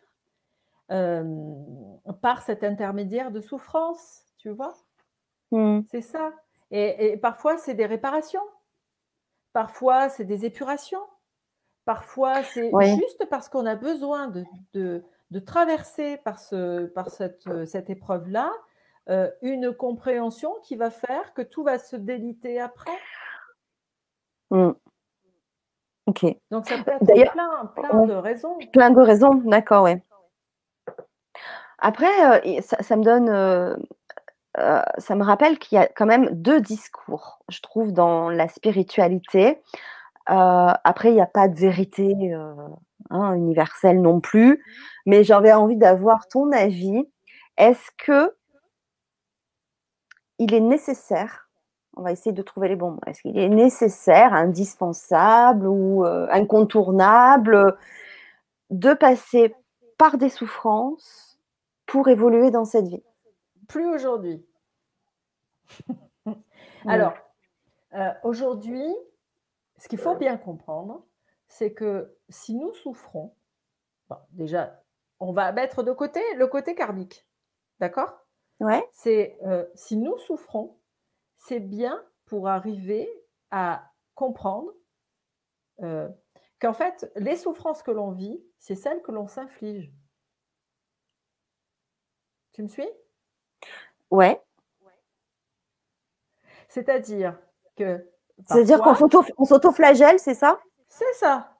par cet intermédiaire de souffrance, tu vois? Mmh. C'est ça. Et, parfois, c'est des réparations. Parfois, c'est des épurations. Parfois, c'est juste parce qu'on a besoin de, traverser par, cette, épreuve-là une compréhension qui va faire que tout va se déliter après. Mmh. Ok. Donc ça peut être plein, plein de raisons. Plein de raisons, d'accord, oui. Après, euh, ça, me donne, euh, euh, ça me rappelle qu'il y a quand même deux discours, je trouve, dans la spiritualité. après, il n'y a pas de vérité hein, universelle non plus, mais j'avais envie d'avoir ton avis. Est-ce que il est nécessaire On va essayer de trouver les bons mots. Est-ce qu'il est nécessaire, indispensable ou euh, incontournable de passer par des souffrances pour évoluer dans cette vie? Plus aujourd'hui. Alors, euh, aujourd'hui, ce qu'il faut bien comprendre, c'est que si nous souffrons, déjà, on va mettre de côté le côté karmique. D'accord? Ouais. C'est euh, si nous souffrons, c'est bien pour arriver à comprendre euh, qu'en fait, les souffrances que l'on vit, c'est celles que l'on s'inflige. Tu me suis? Ouais. C'est-à-dire que. C'est-à-dire qu'on s'auto-flagelle, c'est ça? C'est ça.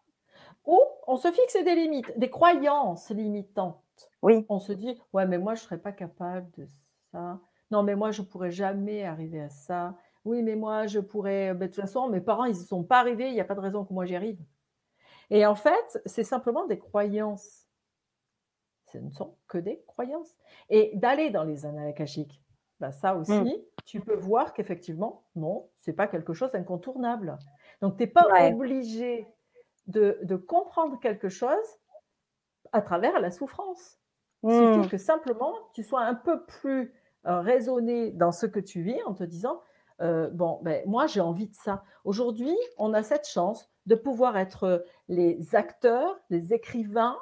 Ou on se fixe des limites, des croyances limitantes. Oui. On se dit, ouais, mais moi, je ne serais pas capable de ça. Non, mais moi, je ne pourrais jamais arriver à ça. Oui, mais moi, je pourrais. Ben, de toute façon, mes parents, ils ne sont pas arrivés, il n'y a pas de raison que moi j'y arrive. Et en fait, c'est simplement des croyances. Ce ne sont que des croyances. Et d'aller dans les annales akashiques, ben, ça aussi, mmh. tu peux voir qu'effectivement, non, ce n'est pas quelque chose d'incontournable. Donc, tu n'es pas obligé de, de, comprendre quelque chose à travers la souffrance. Il suffit mmh. que simplement tu sois un peu plus euh, raisonné dans ce que tu vis en te disant euh, bon, ben, moi j'ai envie de ça. Aujourd'hui, on a cette chance de pouvoir être les acteurs, les écrivains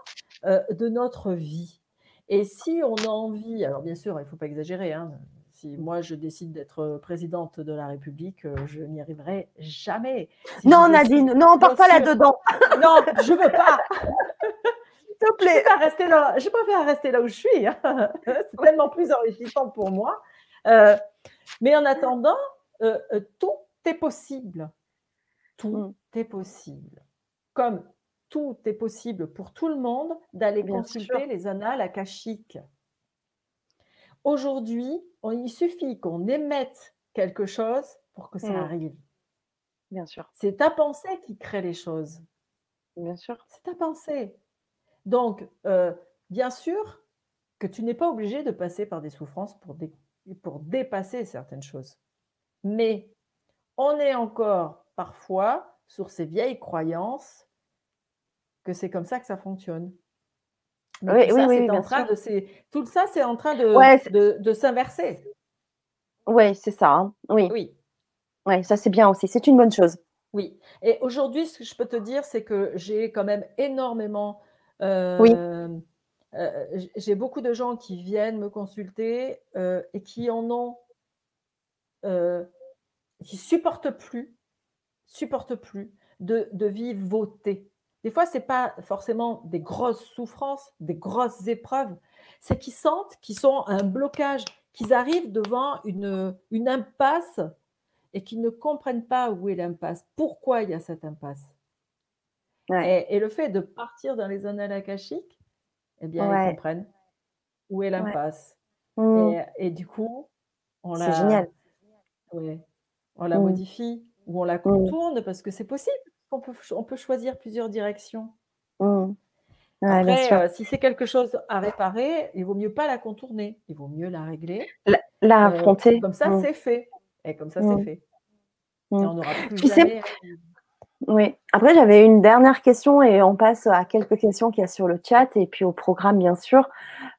euh, de notre vie. Et si on a envie, alors bien sûr, il ne faut pas exagérer, hein, si moi je décide d'être présidente de la République, je n'y arriverai jamais. non, Nadine, non, on part pas là-dedans. non, je veux pas. Te plaît. Je préfère rester là, je préfère rester là où je suis. Hein. C'est tellement plus enrichissant pour moi. Euh, mais en attendant, euh, euh, tout est possible. Tout mm. est possible. Comme tout est possible pour tout le monde d'aller consulter les annales akashiques. Aujourd'hui, il suffit qu'on émette quelque chose pour que ça mm. arrive. Bien sûr. C'est ta pensée qui crée les choses. Bien sûr. C'est ta pensée. Donc, euh, bien sûr que tu n'es pas obligé de passer par des souffrances pour, pour dépasser certaines choses. Mais on est encore parfois sur ces vieilles croyances que c'est comme ça que ça fonctionne. oui, oui, oui, en train de, tout ça, c'est en train de, de, s'inverser. Oui, c'est ça. Hein. Oui. Oui. Ouais, ça c'est bien aussi. C'est une bonne chose. Oui. Et aujourd'hui, ce que je peux te dire, c'est que j'ai quand même énormément oui. Euh, euh, j'ai beaucoup de gens qui viennent me consulter euh, et qui en ont, qui supportent plus, supportent plus de, de vivre voter. Des fois, ce n'est pas forcément des grosses souffrances, des grosses épreuves, c'est qu'ils sentent qu'ils sont un blocage, qu'ils arrivent devant une, une impasse et qu'ils ne comprennent pas où est l'impasse, pourquoi il y a cette impasse? Et, le fait de partir dans les annales akashiques, eh bien, ils comprennent où est l'impasse. Mmh. Et, du coup, on la, génial. on la mmh. modifie ou on la mmh. contourne parce que c'est possible. On peut, on peut choisir plusieurs directions. Après, euh, si c'est quelque chose à réparer, il vaut mieux pas la contourner. Il vaut mieux la régler. La, la euh, affronter. comme ça, c'est fait. Et comme ça, c'est fait. Et on aura plus jamais... Oui. Après, j'avais une dernière question et on passe à quelques questions qu'il y a sur le chat et puis au programme, bien sûr.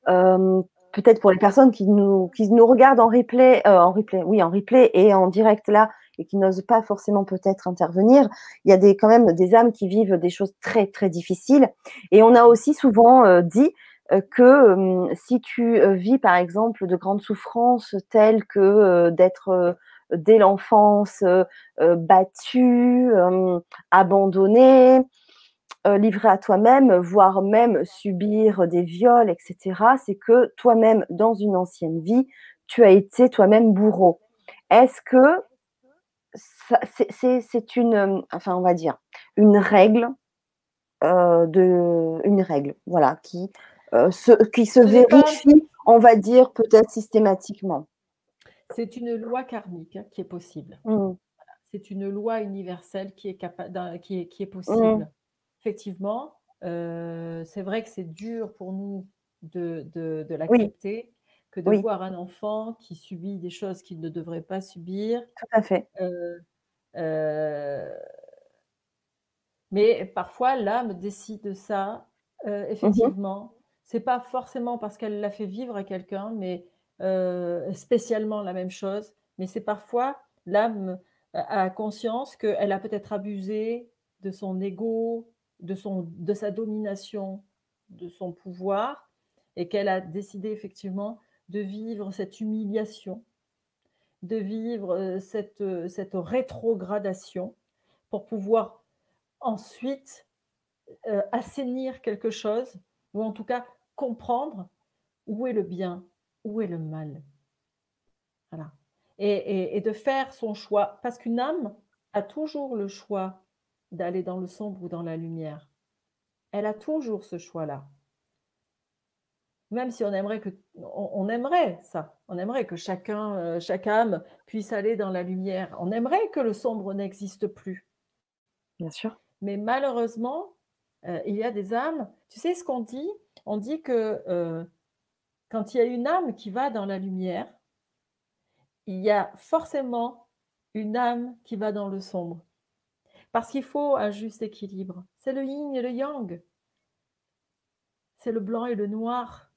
Euh, peut-être pour les personnes qui nous, qui nous regardent en replay, euh, en replay, oui, en replay et en direct là et qui n'osent pas forcément peut-être intervenir, il y a des, quand même des âmes qui vivent des choses très, très difficiles. Et on a aussi souvent euh, dit que si tu vis, par exemple, de grandes souffrances telles que d'être dès l'enfance euh, euh, battu, euh, abandonné, livré à toi-même, voire même subir des viols, etc., c'est que toi-même, dans une ancienne vie, tu as été toi-même bourreau. Est-ce que c'est une, enfin, on va dire, une règle de, une règle, voilà, qui, se, qui se vérifie, on va dire, peut-être systématiquement? C'est une loi karmique hein, qui est possible. Mmh. C'est une loi universelle qui est, qui est, qui est possible. Mmh. Effectivement, euh, c'est vrai que c'est dur pour nous de, de, l'accepter, que de voir un enfant qui subit des choses qu'il ne devrait pas subir. Tout à fait. mais parfois, l'âme décide ça, mmh effectivement. C'est pas forcément parce qu'elle l'a fait vivre à quelqu'un, mais spécialement la même chose. Mais c'est parfois l'âme a conscience qu'elle a peut-être abusé de son ego, de, son, de sa domination, de son pouvoir, et qu'elle a décidé effectivement de vivre cette humiliation, de vivre cette, cette rétrogradation pour pouvoir ensuite assainir quelque chose, ou en tout cas comprendre où est le bien, où est le mal? Voilà. Et, de faire son choix. Parce qu'une âme a toujours le choix d'aller dans le sombre ou dans la lumière. Elle a toujours ce choix-là. Même si on aimerait que on, aimerait ça, on aimerait que chacun, euh, chaque âme puisse aller dans la lumière. On aimerait que le sombre n'existe plus. Bien sûr. Mais malheureusement, euh, il y a des âmes. Tu sais ce qu'on dit? On dit que euh, quand il y a une âme qui va dans la lumière, il y a forcément une âme qui va dans le sombre. Parce qu'il faut un juste équilibre. C'est le yin et le yang. C'est le blanc et le noir.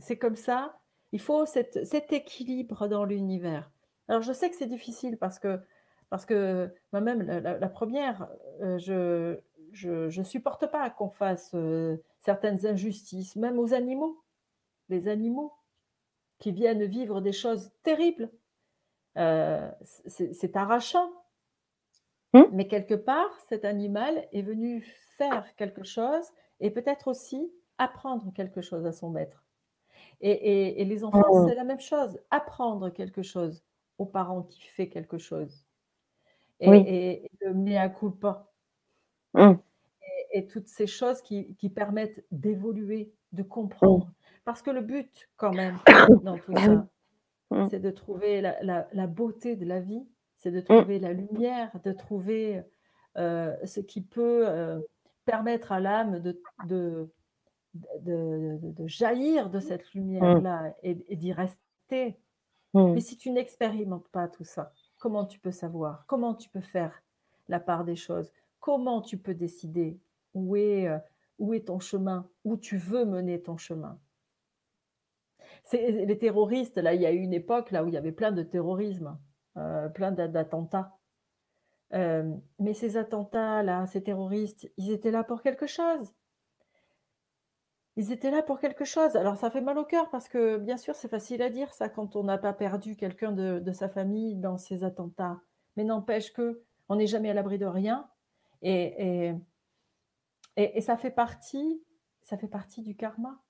C'est comme ça. Il faut cet équilibre dans l'univers. Alors je sais que c'est difficile parce que, parce que moi-même, la, première, euh, je ne supporte pas qu'on fasse euh, certaines injustices, même aux animaux, les animaux qui viennent vivre des choses terribles. Euh, c'est arrachant. Hum? Mais quelque part, cet animal est venu faire quelque chose et peut-être aussi apprendre quelque chose à son maître. Et, les enfants, oh. c'est la même chose, apprendre quelque chose aux parents qui fait quelque chose. Et, oui. et, le mea culpa. Hum et toutes ces choses qui, permettent d'évoluer, de comprendre. Parce que le but, quand même, dans tout ah ça, mm. c'est de trouver la, beauté de la vie, c'est de mm. trouver la lumière, de trouver euh, ce qui peut euh, permettre à l'âme de, de, de, jaillir de cette lumière-là et, d'y rester. Mais si tu n'expérimentes pas tout ça, comment tu peux savoir? Comment tu peux faire la part des choses? Comment tu peux décider où est, euh, où est ton chemin, où tu veux mener ton chemin? Les terroristes, là, il y a eu une époque là où il y avait plein de terrorisme, euh, plein d'attentats. Euh, mais ces attentats-là, ces terroristes, ils étaient là pour quelque chose. Ils étaient là pour quelque chose. Alors ça fait mal au cœur parce que bien sûr c'est facile à dire ça quand on n'a pas perdu quelqu'un de, sa famille dans ces attentats. Mais n'empêche que on n'est jamais à l'abri de rien. et, et, ça fait partie, ça fait partie du karma.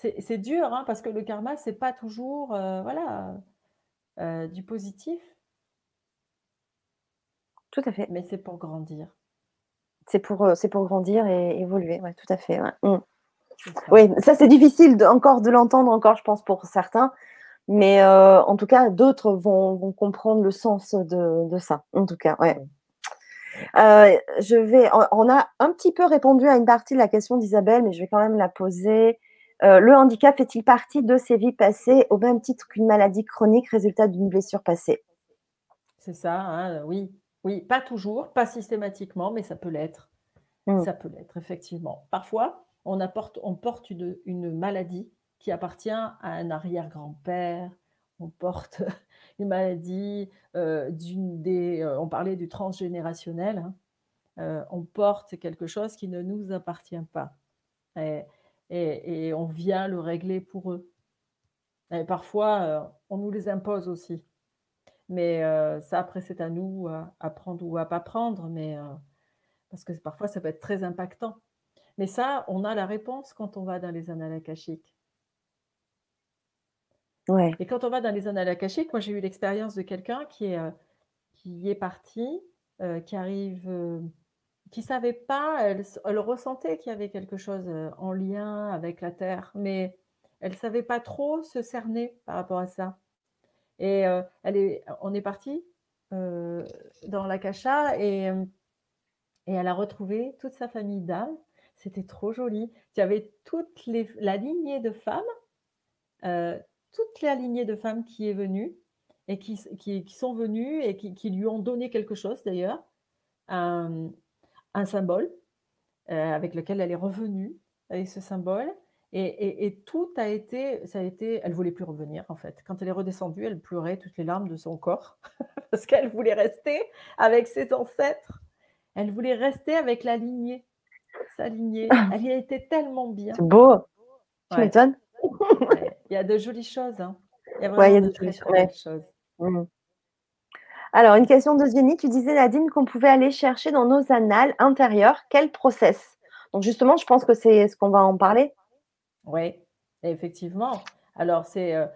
C'est dur, hein, parce que le karma, c'est pas toujours, euh, voilà, euh, du positif. Tout à fait. Mais c'est pour grandir. C'est pour, euh, pour grandir et évoluer, ouais, tout à fait. Mm. Oui, ça c'est difficile encore de l'entendre encore, je pense, pour certains. Mais en tout cas, d'autres vont, comprendre le sens de, de, ça. En tout cas, ouais. Euh, je vais, on a un petit peu répondu à une partie de la question d'Isabelle, mais je vais quand même la poser. Euh, le handicap fait-il partie de ses vies passées au même titre qu'une maladie chronique résultat d'une blessure passée? C'est ça, hein, oui. Oui, pas toujours, pas systématiquement, mais ça peut l'être. Hmm. Ça peut l'être, effectivement. Parfois, on, apporte, on porte une, une maladie qui appartient à un arrière-grand-père, on porte une maladie, euh, d'une des, euh, on parlait du transgénérationnel, hein. euh, on porte quelque chose qui ne nous appartient pas. Et, on vient le régler pour eux. Et parfois, on nous les impose aussi. Mais ça, après, c'est à nous à prendre ou à pas prendre, mais parce que parfois, ça peut être très impactant. Mais ça, on a la réponse quand on va dans les annales akashiques. Et quand on va dans les annales akashiques, moi j'ai eu l'expérience de quelqu'un qui est, euh, qui est parti, euh, qui arrive, euh, qui savait pas, elle, ressentait qu'il y avait quelque chose en lien avec la Terre, mais elle savait pas trop se cerner par rapport à ça. Et elle est, on est parti dans l'akasha et, et elle a retrouvé toute sa famille d'âmes. C'était trop joli. Il y avait toute la lignée de femmes toute la lignée de femmes qui est venue et qui, qui, sont venues et qui, lui ont donné quelque chose d'ailleurs, un, symbole avec lequel elle est revenue avec ce symbole. Et, tout a été, ça a été, elle voulait plus revenir en fait. Quand elle est redescendue, elle pleurait toutes les larmes de son corps parce qu'elle voulait rester avec ses ancêtres. Elle voulait rester avec la lignée, sa lignée. Elle y était tellement bien. C'est beau. Tu m'étonnes. Il y a de jolies choses. Hein. Il y a vraiment de, jolies choses. Mmh. Alors, une question de Jenny. Tu disais, Nadine, qu'on pouvait aller chercher dans nos annales intérieures. Quel process? Donc, justement, je pense que c'est ce qu'on va en parler. Oui, effectivement. Alors, c'est euh,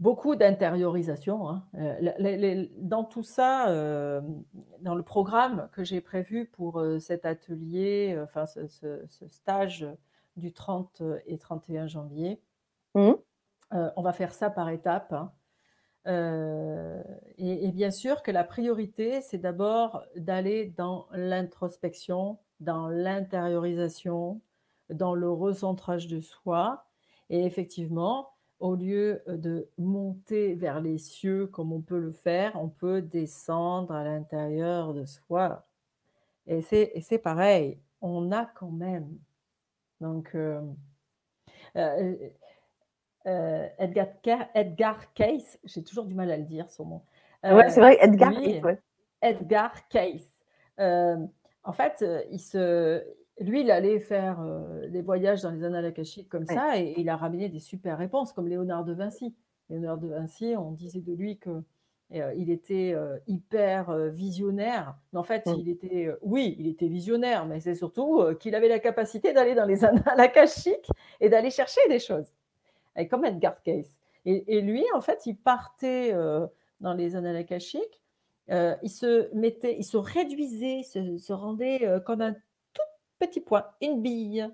beaucoup d'intériorisation. Hein. Euh, dans tout ça, euh, dans le programme que j'ai prévu pour cet atelier, enfin ce, stage du 30 et 31 janvier, mmh. on va faire ça par étapes. Hein. Et, bien sûr que la priorité, c'est d'abord d'aller dans l'introspection, dans l'intériorisation, dans le recentrage de soi. Et effectivement, au lieu de monter vers les cieux comme on peut le faire, on peut descendre à l'intérieur de soi. Et c'est pareil, on a quand même. Donc, euh, euh, euh, Edgar, Edgar Case, j'ai toujours du mal à le dire son nom. ouais, c'est vrai, Edgar Case. Edgar Case. en fait, il se, lui, il allait faire des voyages dans les annales akashiques comme ça et, il a ramené des super réponses, comme Léonard de Vinci. Léonard de Vinci, on disait de lui que il était hyper visionnaire. Mais en fait, mmh. il était, oui, il était visionnaire, mais c'est surtout qu'il avait la capacité d'aller dans les annales akashiques et d'aller chercher des choses. Et comme Edgar Case. Et, lui, en fait, il partait dans les annales akashiques. il se mettait, il se réduisait, se, se rendait comme un petit point, une bille.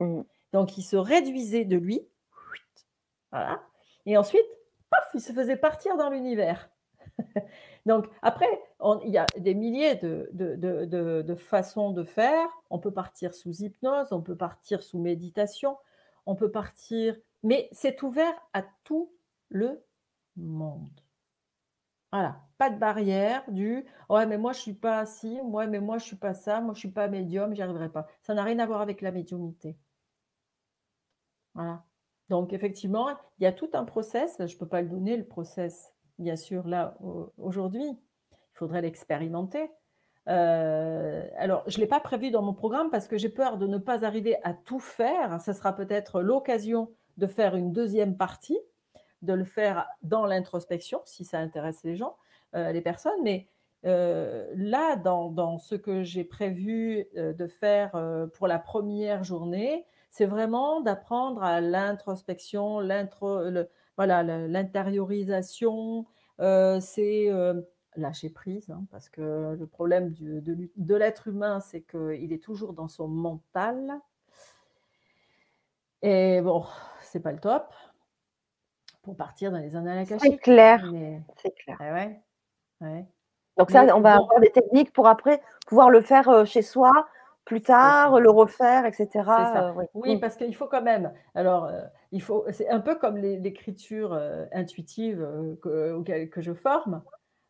Mmh. Donc, il se réduisait de lui. Voilà. Et ensuite, paf, il se faisait partir dans l'univers. Donc, après, il y a des milliers de, de, façons de faire. On peut partir sous hypnose, on peut partir sous méditation, on peut partir. Mais c'est ouvert à tout le monde. Voilà, pas de barrière du ouais, mais moi je suis pas assis, ouais, mais moi je suis pas ça, moi je suis pas médium, j'y arriverai pas. Ça n'a rien à voir avec la médiumnité. Voilà. Donc effectivement, il y a tout un process, je ne peux pas le donner, le process, bien sûr, là, aujourd'hui. Il faudrait l'expérimenter. Euh, alors, je ne l'ai pas prévu dans mon programme parce que j'ai peur de ne pas arriver à tout faire. Ce sera peut-être l'occasion de faire une deuxième partie de le faire dans l'introspection, si ça intéresse les gens, euh, les personnes. Mais euh, là, dans, ce que j'ai prévu euh, de faire pour la première journée, c'est vraiment d'apprendre à l'introspection, voilà, l'intériorisation, c'est lâcher prise, hein, parce que le problème de, de l'être humain, c'est qu'il est toujours dans son mental. Et bon, c'est pas le top pour partir dans les annales akashiques. C'est clair. C'est clair. ouais. Donc ça, on va avoir des techniques pour après pouvoir le faire euh, chez soi plus tard, le refaire, etc. Euh, oui. Mm. parce qu'il faut quand même. Alors, euh, il faut. C'est un peu comme l'écriture intuitive que, que, je forme,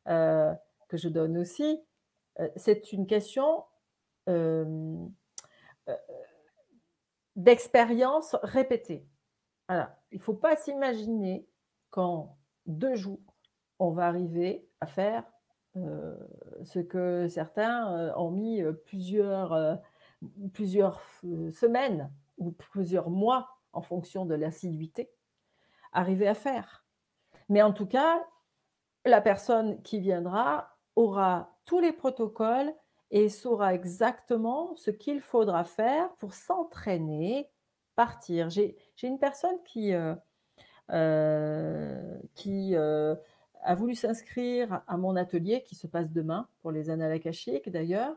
que je donne aussi. c'est une question d'expérience répétée. Voilà. Il ne faut pas s'imaginer qu'en deux jours, on va arriver à faire euh, ce que certains euh, ont mis euh, plusieurs, plusieurs semaines ou plusieurs mois en fonction de l'assiduité, arriver à faire. Mais en tout cas, la personne qui viendra aura tous les protocoles et saura exactement ce qu'il faudra faire pour s'entraîner partir. J'ai une personne qui, euh, euh, qui euh, a voulu s'inscrire à mon atelier qui se passe demain pour les annales akashiques d'ailleurs.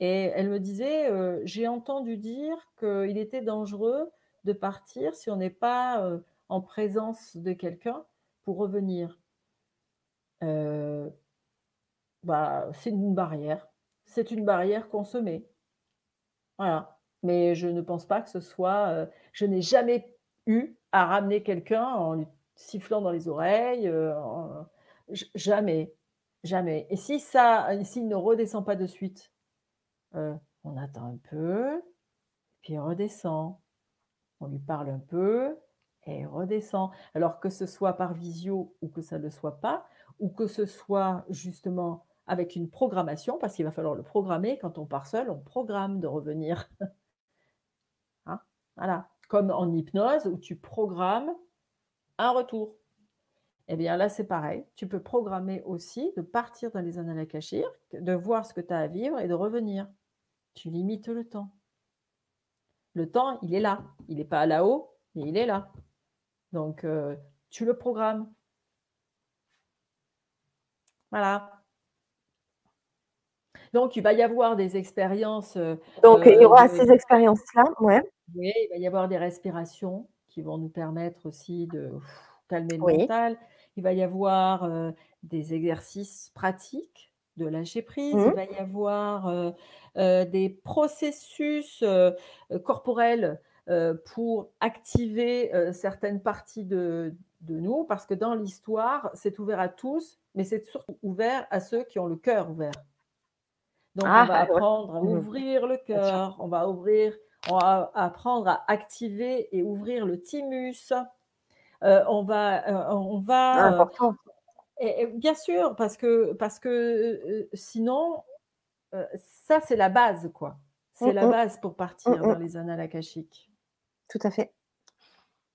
Et elle me disait, j'ai entendu dire qu'il était dangereux de partir si on n'est pas en présence de quelqu'un pour revenir. bah, c'est une barrière. C'est une barrière qu'on se met. Voilà mais je ne pense pas que ce soit. je n'ai jamais à ramener quelqu'un en lui sifflant dans les oreilles. jamais, jamais. Et si ça, s'il ne redescend pas de suite, on attend un peu, puis redescend. On lui parle un peu et redescend. Alors que ce soit par visio ou que ça ne le soit pas, ou que ce soit justement avec une programmation, parce qu'il va falloir le programmer. Quand on part seul, on programme de revenir. Hein? voilà. Comme en hypnose, où tu programmes un retour. Eh bien là, c'est pareil. Tu peux programmer aussi de partir dans les annales akashiques, de voir ce que tu as à vivre et de revenir. Tu limites le temps. Le temps, il est là. Il n'est pas là-haut, mais il est là. Donc, euh, tu le programmes. Voilà. Donc, il va y avoir des expériences. Euh, Donc, il y aura euh, ces expériences-là, ouais. Oui, il va y avoir des respirations qui vont nous permettre aussi de calmer le mental. Il va y avoir euh, des exercices pratiques de lâcher prise. Il mmh. va y avoir des processus corporels pour activer certaines parties de, de nous, parce que dans l'histoire, c'est ouvert à tous, mais c'est surtout ouvert à ceux qui ont le cœur ouvert. Donc, on ah, va apprendre à mmh ouvrir le cœur, on va ouvrir, on va apprendre à activer et ouvrir le thymus. Euh, on va, euh, on va. Euh, et, bien sûr, parce que, parce que sinon, ça c'est la base, quoi. C'est la mmh base pour partir mmh dans les annales akashiques. Tout à fait.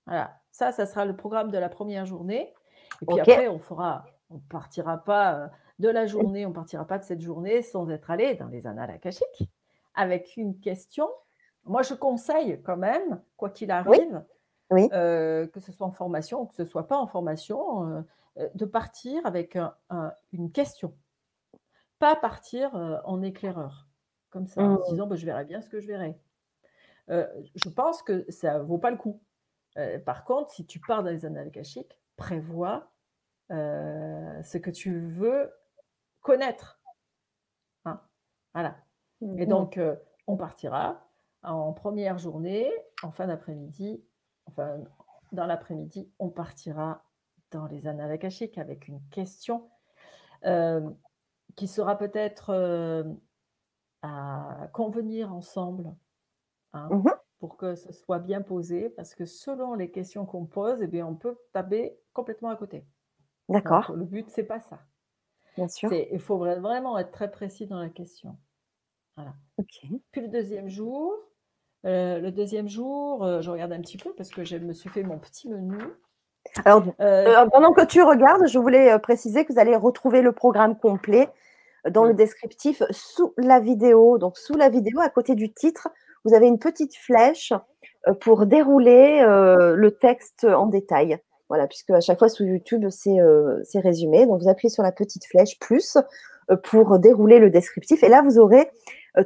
Voilà. Ça, ça sera le programme de la première journée. Et puis après, on fera, on partira pas de la journée, on ne partira pas de cette journée sans être allé dans les annales akashiques avec une question. Moi, je conseille quand même, quoi qu'il arrive, euh, que ce soit en formation ou que ce ne soit pas en formation, euh, euh, de partir avec une question. Pas partir en éclaireur, comme ça, en mmh. disant bah, je verrai bien ce que je verrai. je pense que ça ne vaut pas le coup. par contre, si tu pars dans les annales prévois ce que tu veux connaître. Hein, voilà. Et mmh. donc, on partira en première journée, en fin d'après-midi, enfin, dans l'après-midi, on partira dans les annales akashiques avec une question euh, qui sera peut-être euh, à convenir ensemble hein, mmh pour que ce soit bien posé, parce que selon les questions qu'on pose, eh bien, on peut taper complètement à côté. D'accord. Le but, c'est pas ça. Bien sûr. Il faut vraiment être très précis dans la question. Voilà. Puis le deuxième jour, euh, le deuxième jour, euh, je regarde un petit peu parce que je me suis fait mon petit menu. Alors, euh, pendant que tu regardes, je voulais préciser que vous allez retrouver le programme complet dans le descriptif sous la vidéo. Donc, sous la vidéo, à côté du titre, vous avez une petite flèche pour dérouler le texte en détail. Voilà, puisque à chaque fois sous YouTube, c'est résumé. Donc, vous appuyez sur la petite flèche plus pour dérouler le descriptif. Et là, vous aurez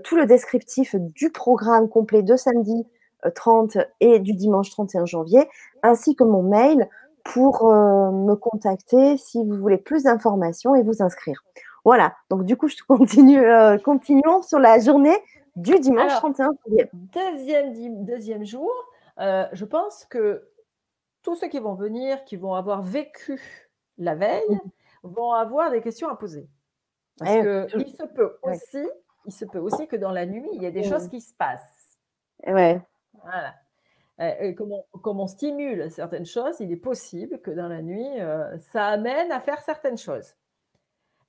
tout le descriptif du programme complet de samedi 30 et du dimanche 31 janvier, ainsi que mon mail pour me contacter si vous voulez plus d'informations et vous inscrire. Voilà, donc du coup, je continue, continuons sur la journée du dimanche 31 janvier. Deuxième, deuxième jour, je pense que tous ceux qui vont venir, qui vont avoir vécu la veille, vont avoir des questions à poser. Parce qu'il se peut aussi, il se peut aussi que dans la nuit, il y ait des choses mmh. qui se passent. Ouais. Voilà. Et comme, on, stimule certaines choses, il est possible que dans la nuit, euh, ça amène à faire certaines choses.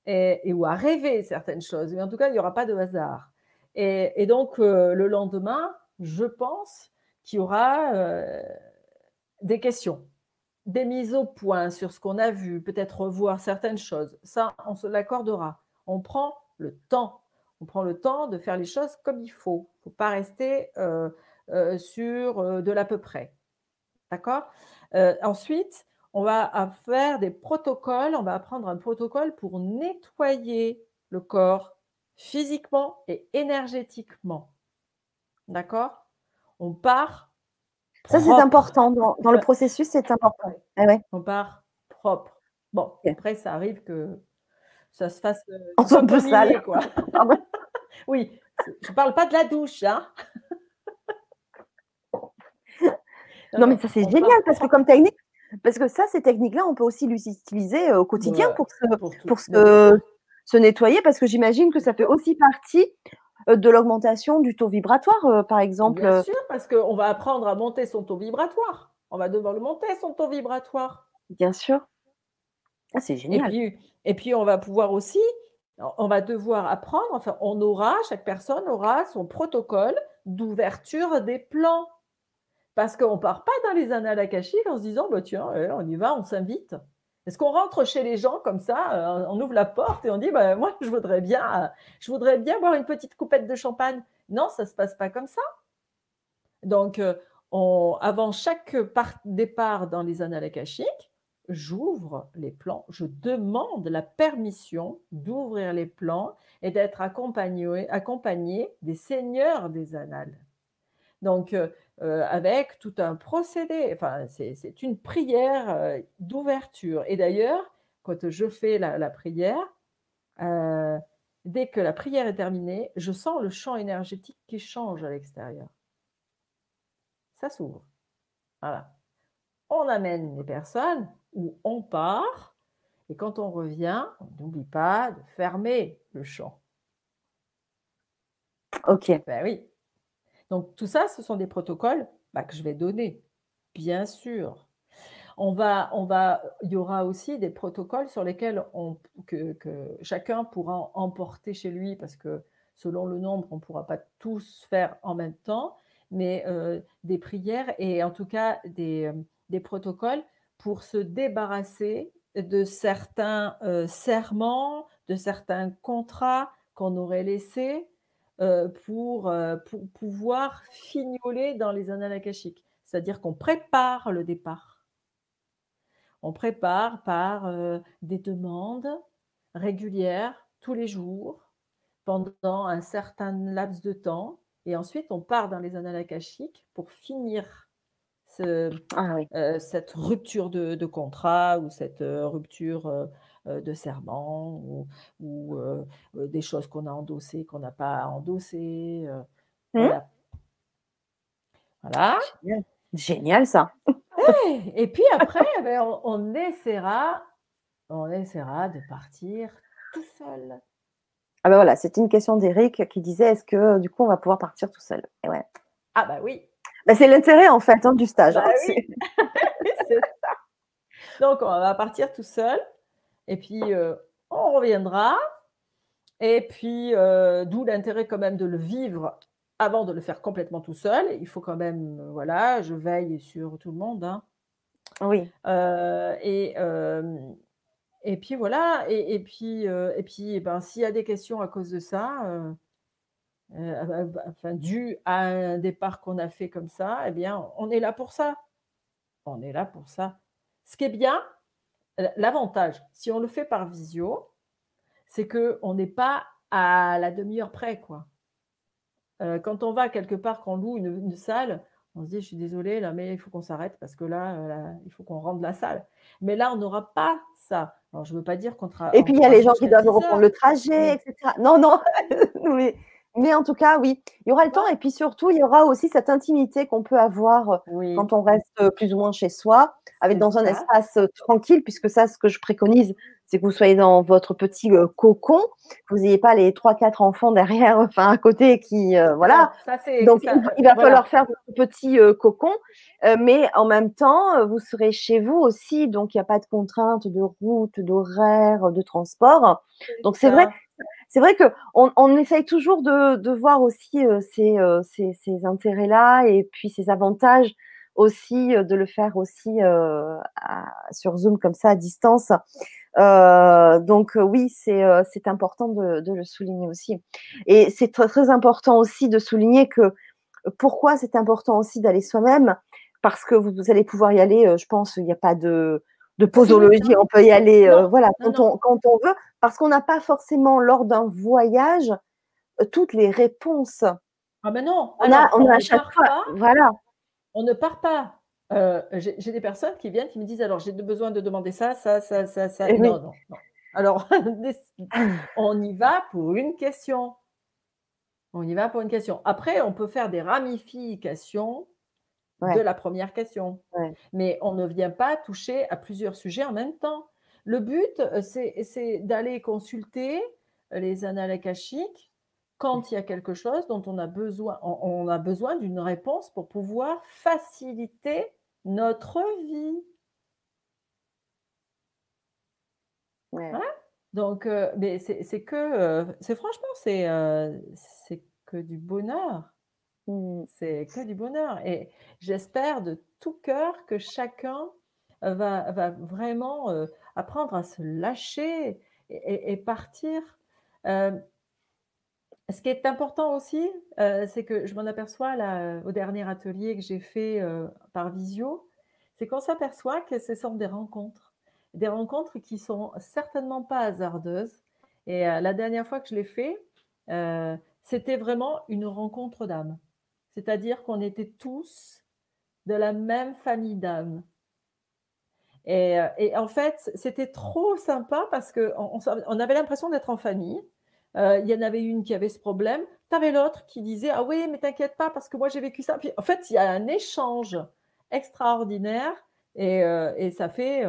Et, ou à rêver certaines choses. Mais en tout cas, il n'y aura pas de hasard. Et, donc, euh, le lendemain, je pense qu'il y aura euh, des questions, des mises au point sur ce qu'on a vu, peut-être revoir certaines choses. Ça, on se l'accordera. On prend le temps. On prend le temps de faire les choses comme il faut. Il ne faut pas rester euh, euh, sur euh, de l'à peu près. D'accord? Ensuite, on va faire des protocoles. On va apprendre un protocole pour nettoyer le corps physiquement et énergétiquement. D'accord? On part ça, c'est important. Dans, le processus, c'est important. Eh On part propre. Bon, après, ça arrive que ça se fasse euh, un peu sale. Quoi. oui, je ne parle pas de la douche. Hein Non, mais ça, c'est génial parce que comme technique, parce que ça, ces techniques-là, on peut aussi les utiliser au quotidien pour, pour, se, nettoyer parce que j'imagine que ça fait aussi partie de l'augmentation du taux vibratoire, par exemple. Bien sûr, parce qu'on va apprendre à monter son taux vibratoire. On va devoir le monter, son taux vibratoire. Bien sûr. Ah, c'est génial. Et puis, on va pouvoir aussi, on va devoir apprendre, enfin, on aura, chaque personne aura son protocole d'ouverture des plans. Parce qu'on ne part pas dans les annales akashiques en se disant, bah, tiens, on y va, on s'invite. Est-ce qu'on rentre chez les gens comme ça, euh, on ouvre la porte et on dit, bah, moi, je voudrais bien, je voudrais bien boire une petite coupette de champagne. Non, ça ne se passe pas comme ça. Donc, euh, avant chaque départ dans les annales akashiques, j'ouvre les plans, je demande la permission d'ouvrir les plans et d'être accompagné, accompagné, des seigneurs des annales. Donc, euh, euh, avec tout un procédé, enfin, c'est une prière euh, d'ouverture. Et d'ailleurs, quand je fais la, prière, dès que la prière est terminée, je sens le champ énergétique qui change à l'extérieur. Ça s'ouvre. Voilà. On amène les personnes où on part. Et quand on revient, on n'oublie pas de fermer le champ. Ok. Ben oui. Donc tout ça, ce sont des protocoles bah, que je vais donner, bien sûr. On va, on va, il y aura aussi des protocoles sur lesquels on, que, que chacun pourra emporter chez lui, parce que selon le nombre, on ne pourra pas tous faire en même temps, mais euh, des prières et en tout cas des, des protocoles pour se débarrasser de certains euh, serments, de certains contrats qu'on aurait laissés euh, pour, euh, pour pouvoir fignoler dans les annales. C'est-à-dire qu'on prépare le départ. On prépare par des demandes régulières tous les jours pendant un certain laps de temps et ensuite on part dans les annales pour finir ah euh, cette rupture de, contrat ou cette euh, rupture euh, de serment ou, des choses qu'on a endossées, qu'on n'a pas endossées. Mmh. Voilà. Génial. ça. et puis après, eh ben, on, essaiera, on essaiera de partir tout seul. Ah ben voilà, c'était une question d'Eric qui disait est-ce que du coup on va pouvoir partir tout seul? Et ouais. Ah bah oui, bah, c'est l'intérêt en fait hein, du stage. Hein, bah Donc on va partir tout seul et puis euh, on reviendra. Et puis euh, d'où l'intérêt quand même de le vivre avant de le faire complètement tout seul. Il faut quand même, euh, voilà, je veille sur tout le monde. Hein. Oui. et, et puis voilà. Et, puis, et puis eh ben, s'il y a des questions à cause de ça euh, enfin, dû à un départ qu'on a fait comme ça, eh bien, on est là pour ça. On est là pour ça. Ce qui est bien, l'avantage, si on le fait par visio, c'est qu'on n'est pas à la demi-heure près. Quoi. Euh, quand on va quelque part, qu'on loue une, salle, on se dit, je suis désolée, là, mais il faut qu'on s'arrête parce que là, euh, il faut qu'on rende la salle. Mais là, on n'aura pas ça. Alors, je ne veux pas dire qu'on. Et puis, il y a les gens qui doivent reprendre le trajet, etc. Non, non, mais mais en tout cas, oui, il y aura le temps et puis surtout, il y aura aussi cette intimité qu'on peut avoir euh, quand on reste euh, plus ou moins chez soi, avec dans un espace euh, tranquille, puisque ça, ce que je préconise, c'est que vous soyez dans votre petit cocon, que vous n'ayez pas les trois, quatre enfants derrière, enfin à côté qui, voilà. Donc il, va falloir faire votre petit cocon, mais en même temps, vous serez chez vous aussi, donc il n'y a pas de contraintes de route, d'horaire, de transport. Donc c'est vrai, c'est vrai qu'on on essaye toujours de, voir aussi euh, euh, ces, intérêts-là et puis ces avantages aussi euh, de le faire aussi sur Zoom comme ça à distance. donc oui, c'est important de, le souligner aussi. Et c'est très, très important aussi de souligner que pourquoi c'est important aussi d'aller soi-même parce que vous, allez pouvoir y aller, je pense, il n'y a pas de, de posologie, on peut y aller voilà, quand, On, quand on veut, parce qu'on n'a pas forcément lors d'un voyage euh, toutes les réponses. Ah ben non, on a, on, a à chaque fois. voilà. On ne part pas. Euh, j'ai des personnes qui viennent qui me disent alors j'ai besoin de demander ça, ça, ça, ça, ça. Eh non, non, non. Alors on y va pour une question. On y va pour une question. Après, on peut faire des ramifications de la première question. Mais on ne vient pas toucher à plusieurs sujets en même temps. Le but, euh, c'est d'aller consulter les annales akashiques quand il y a quelque chose dont on a besoin, on, a besoin d'une réponse pour pouvoir faciliter notre vie. Hein? Donc, euh, mais c'est que, euh, c'est franchement, c'est c'est que du bonheur. Mmh. C'est que du bonheur. Et j'espère de tout cœur que chacun va, vraiment apprendre à se lâcher et, partir. ce qui est important aussi, c'est que je m'en aperçois là, au dernier atelier que j'ai fait par visio, c'est qu'on s'aperçoit que ce sont des rencontres. Des rencontres qui sont certainement pas hasardeuses. Et la dernière fois que je l'ai fait, c'était vraiment une rencontre d'âme. C'est-à-dire qu'on était tous de la même famille d'âmes. Et, en fait, c'était trop sympa parce qu'on on avait l'impression d'être en famille. il y en avait une qui avait ce problème. Tu avais l'autre qui disait Ah oui, mais t'inquiète pas parce que moi j'ai vécu ça. En fait, il y a un échange extraordinaire et, ça, fait,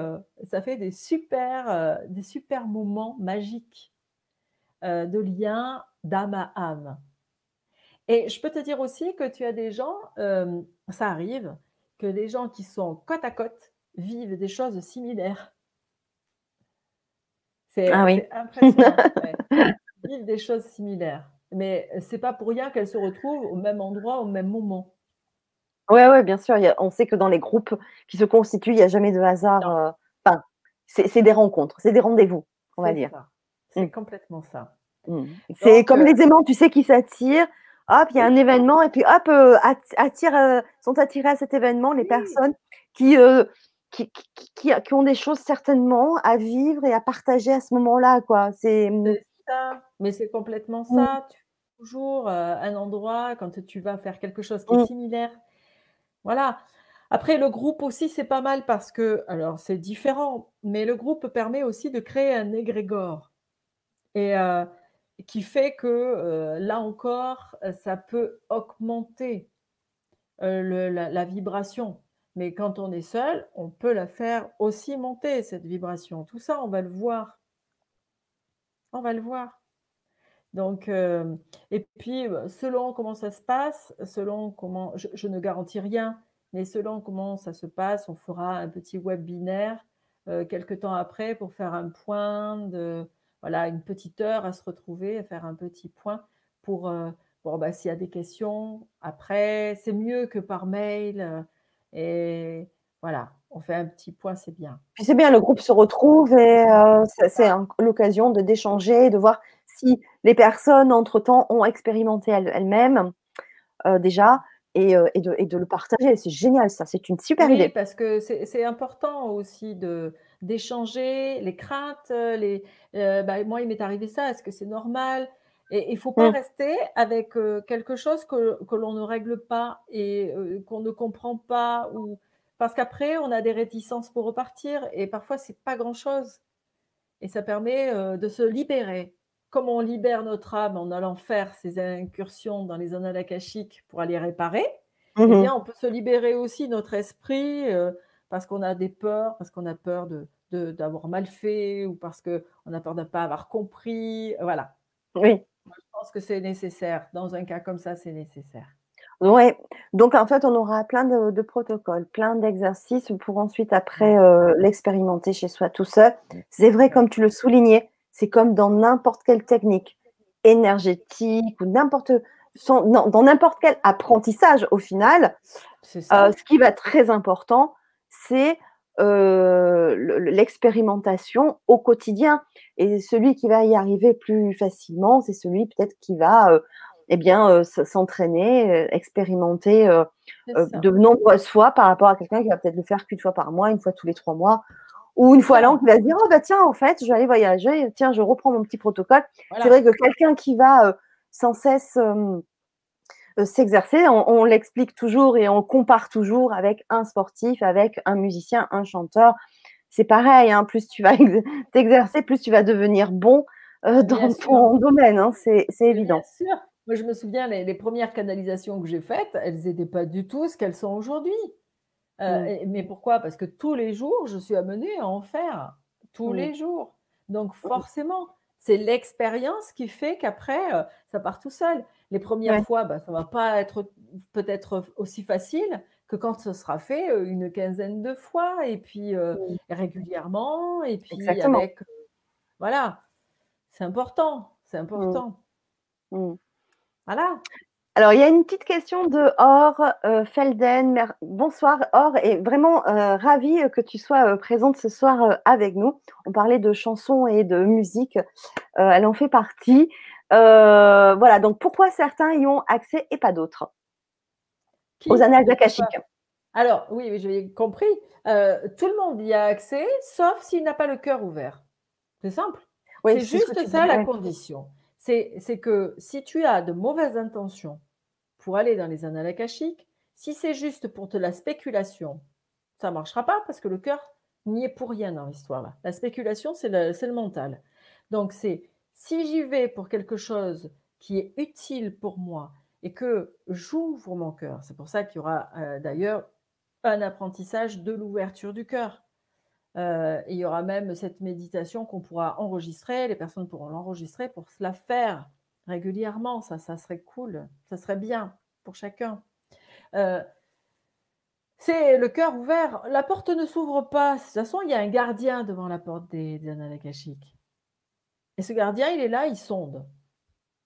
ça fait des super, des super moments magiques de lien d'âme à âme. Et je peux te dire aussi que tu as des gens, ça arrive, que des gens qui sont côte à côte vivent des choses similaires. C'est ah impressionnant. Vivent des choses similaires. Mais c'est pas pour rien qu'elles se retrouvent au même endroit, au même moment. Oui, ouais, bien sûr. on sait que dans les groupes qui se constituent, il n'y a jamais de hasard. Euh, c'est des rencontres, c'est des rendez-vous, on va dire. C'est mmh. complètement ça. Mmh. C'est comme euh les aimants, tu sais, qui s'attirent hop, il y a un événement, et puis hop, euh, attire, euh, sont attirés à cet événement les personnes qui, euh, qui, qui, qui, ont des choses certainement à vivre et à partager à ce moment-là. quoi. C'est ça, mais c'est complètement mmh. ça. Tu toujours un endroit quand tu vas faire quelque chose qui est mmh. similaire. Voilà. Après, le groupe aussi, c'est pas mal parce que, alors c'est différent, mais le groupe permet aussi de créer un égrégore. Et qui fait que là encore, ça peut augmenter la, vibration. Mais quand on est seul, on peut la faire aussi monter, cette vibration. Tout ça, on va le voir. On va le voir. Donc, et puis, selon comment ça se passe, selon comment, je, je, ne garantis rien, mais selon comment ça se passe, on fera un petit webinaire quelques temps après pour faire un point de, voilà, une petite heure à se retrouver, à faire un petit point pour, euh, bon, bah, s'il y a des questions, après, c'est mieux que par mail. Euh, et voilà, on fait un petit point, c'est bien. Puis c'est bien, le groupe se retrouve et euh, c'est l'occasion de d'échanger, de voir si les personnes, entre-temps, ont expérimenté elles-mêmes déjà et, et, de, et, de, le partager. C'est génial, ça, c'est une super oui, idée. parce que c'est important aussi de, d'échanger les craintes, les, euh, bah, moi il m'est arrivé ça, est-ce que c'est normal? Et il ne faut pas mmh. rester avec euh, quelque chose que, que l'on ne règle pas et euh, qu'on ne comprend pas, ou parce qu'après on a des réticences pour repartir et parfois c'est pas grand-chose. Et ça permet de se libérer. Comme on libère notre âme en allant faire ces incursions dans les zones akashiques pour aller réparer, eh mmh bien, on peut se libérer aussi notre esprit parce qu'on a des peurs, parce qu'on a peur de d'avoir mal fait ou parce qu'on a peur de ne pas avoir compris. Voilà. Oui. je pense que c'est nécessaire. Dans un cas comme ça, c'est nécessaire. Oui, donc en fait, on aura plein de, protocoles, plein d'exercices pour ensuite, après, euh, l'expérimenter chez soi tout seul. C'est vrai, comme tu le soulignais, c'est comme dans n'importe quelle technique énergétique ou n'importe dans n'importe quel apprentissage au final. Euh, ce qui va être très important, c'est l'expérimentation au quotidien. Et celui qui va y arriver plus facilement, c'est celui peut-être qui va eh bien, s'entraîner, expérimenter de nombreuses fois par rapport à quelqu'un qui va peut-être le faire qu'une fois par mois, une fois tous les trois mois, ou une fois l'an, qui va se dire oh bah tiens, en fait, je vais aller voyager, tiens, je reprends mon petit protocole. C'est vrai que quelqu'un qui va sans cesse s'exercer. On, l'explique toujours et on compare toujours avec un sportif, avec un musicien, un chanteur. C'est pareil, hein, plus tu vas t'exercer, plus tu vas devenir bon euh, dans ton domaine, hein, c'est évident. Bien sûr, Moi, je me souviens, les, premières canalisations que j'ai faites, elles n'étaient pas du tout ce qu'elles sont aujourd'hui. Euh, mmh. Mais pourquoi? Parce que tous les jours, je suis amenée à en faire. Tous mmh. les jours. Donc, forcément, c'est l'expérience qui fait qu'après, euh, ça part tout seul. Les premières fois, bah, ça ne va pas être peut-être aussi facile que quand ce sera fait euh, une quinzaine de fois, et puis mmh. régulièrement, et puis avec. voilà, c'est important. C'est important. Voilà. Alors, il y a une petite question de Or euh, Felden. Bonsoir, Or, et vraiment euh, ravie que tu sois euh, présente ce soir avec nous. On parlait de chansons et de musique. elle en fait partie. Voilà, donc pourquoi certains y ont accès et pas d'autres? Aux annales akashiques. Alors, oui, j'ai compris. tout le monde y a accès, sauf s'il n'a pas le cœur ouvert. C'est simple. c'est juste ça la condition c'est que si tu as de mauvaises intentions pour aller dans les annales akashiques, si c'est juste pour te la spéculation, ça ne marchera pas parce que le cœur n'y est pour rien dans l'histoire. La spéculation, c'est le, le, mental. Donc, c'est si j'y vais pour quelque chose qui est utile pour moi et que j'ouvre mon cœur, c'est pour ça qu'il y aura euh, d'ailleurs un apprentissage de l'ouverture du cœur. Euh, il y aura même cette méditation qu'on pourra enregistrer, les personnes pourront l'enregistrer pour se la faire régulièrement. Ça, ça serait cool, ça serait bien pour chacun. Euh, c'est le cœur ouvert. La porte ne s'ouvre pas. De toute façon, il y a un gardien devant la porte des, des Et ce gardien, il est là, il sonde.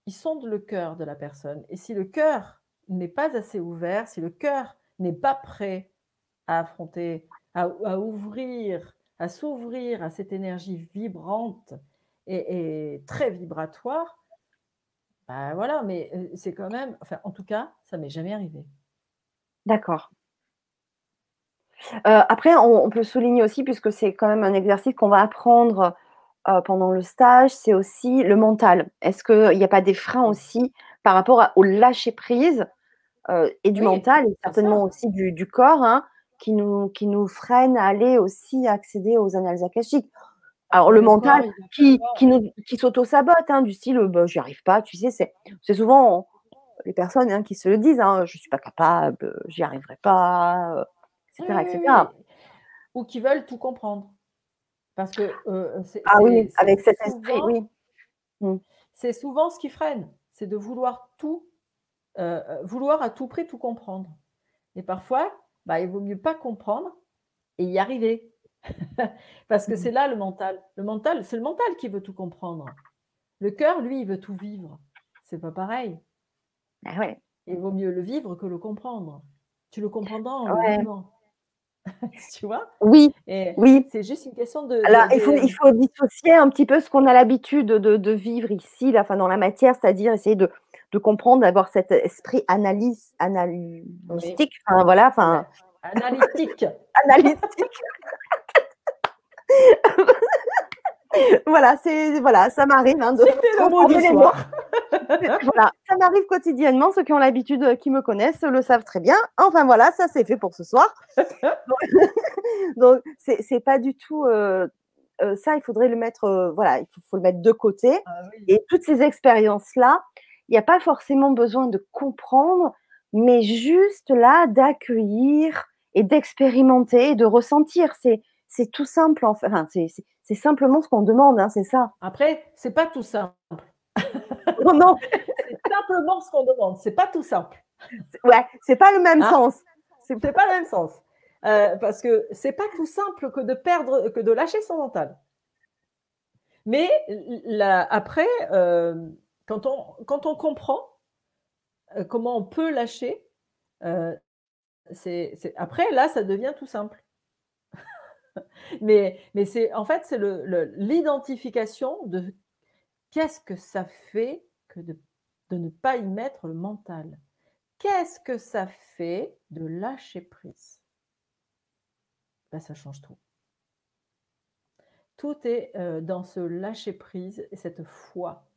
Il sonde le cœur de la personne. Et si le cœur n'est pas assez ouvert, si le cœur n'est pas prêt à affronter, à ouvrir à s'ouvrir à cette énergie vibrante et, très vibratoire, ben voilà, mais euh, c'est quand même, enfin, en tout cas, ça m'est jamais arrivé. D'accord. Euh, après, on, peut souligner aussi, puisque c'est quand même un exercice qu'on va apprendre euh, pendant le stage, c'est aussi le mental. Est-ce qu'il n'y a pas des freins aussi par rapport au lâcher prise et du mental et certainement aussi du, du corps hein, qui nous, qui nous freinent à aller aussi accéder aux annales akashiques. Alors, le mental qui, qui, nous, qui s'auto-sabote, hein, du style, bah, j'y arrive pas, tu sais, c'est, c'est souvent les personnes hein, qui se le disent, hein, je suis pas capable, j'y arriverai pas, etc., etc. Ou qui veulent tout comprendre. Parce que euh, c'est, ah oui, avec cet esprit, oui. Mmh. C'est souvent ce qui freine, c'est de vouloir tout, euh, euh, vouloir à tout prix tout comprendre. Et parfois, bah, il vaut mieux pas comprendre et y arriver. Parce que mmh. c'est là le mental. Le mental, c'est le mental qui veut tout comprendre. Le cœur, lui, il veut tout vivre. C'est pas pareil. Ah ouais. Il vaut mieux le vivre que le comprendre. Tu le comprendras en le vivant. tu vois? Oui. oui. C'est juste une question de. Alors, il, faut, il faut dissocier un petit peu ce qu'on a l'habitude de, de, vivre ici, là, enfin, dans la matière, c'est-à-dire essayer de, de comprendre, d'avoir cet esprit analyse, analytique, enfin voilà, enfin. Analytique. analytique. voilà, c'est voilà, ça m'arrive hein, de le mot du soir. voilà, ça m'arrive quotidiennement. Ceux qui ont l'habitude, euh, qui me connaissent, le savent très bien. Enfin voilà, ça c'est fait pour ce soir. Donc c'est pas du tout euh, euh, ça. Il faudrait le mettre, voilà, il faut, le mettre de côté. Ah Et toutes ces expériences là, il n'y a pas forcément besoin de comprendre, mais juste là d'accueillir et d'expérimenter, de ressentir. C'est c'est tout simple, enfin, c'est simplement ce qu'on demande, hein, c'est ça. Après, c'est pas tout simple. non, non. c'est simplement ce qu'on demande, c'est pas tout simple. Ouais, c'est pas le même hein sens. C'est pas le même sens. Euh, parce que c'est pas tout simple que de perdre, que de lâcher son mental. Mais après, euh, quand, on, quand on comprend euh, comment on peut lâcher, après, là, ça devient tout simple mais c'est en fait, c'est l'identification de qu'est-ce que ça fait que de, de ne pas y mettre le mental Qu'est-ce que ça fait de lâcher prise? Ben, Ça change tout. Tout est euh, dans ce lâcher prise et cette foi.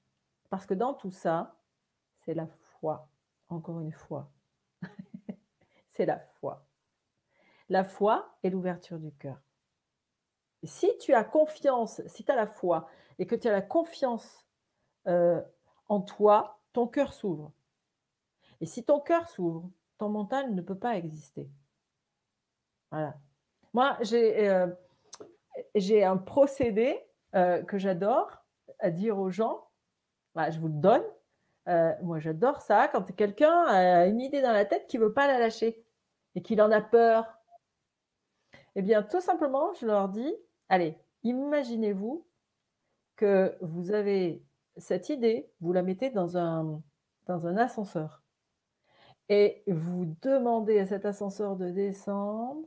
Parce que dans tout ça, c'est la foi, encore une fois. c'est la foi. La foi et l'ouverture du cœur. Si tu as confiance, si tu as la foi et que tu as la confiance euh, en toi, ton cœur s'ouvre. Et si ton cœur s'ouvre, ton mental ne peut pas exister. Voilà. Moi, j'ai euh, un procédé euh, que j'adore à dire aux gens, bah, je vous le donne. Moi, j'adore ça quand quelqu'un a une idée dans la tête qui ne veut pas la lâcher et qu'il en a peur. Eh bien, tout simplement, je leur dis, allez, imaginez-vous que vous avez cette idée, vous la mettez dans un, ascenseur et vous demandez à cet ascenseur de descendre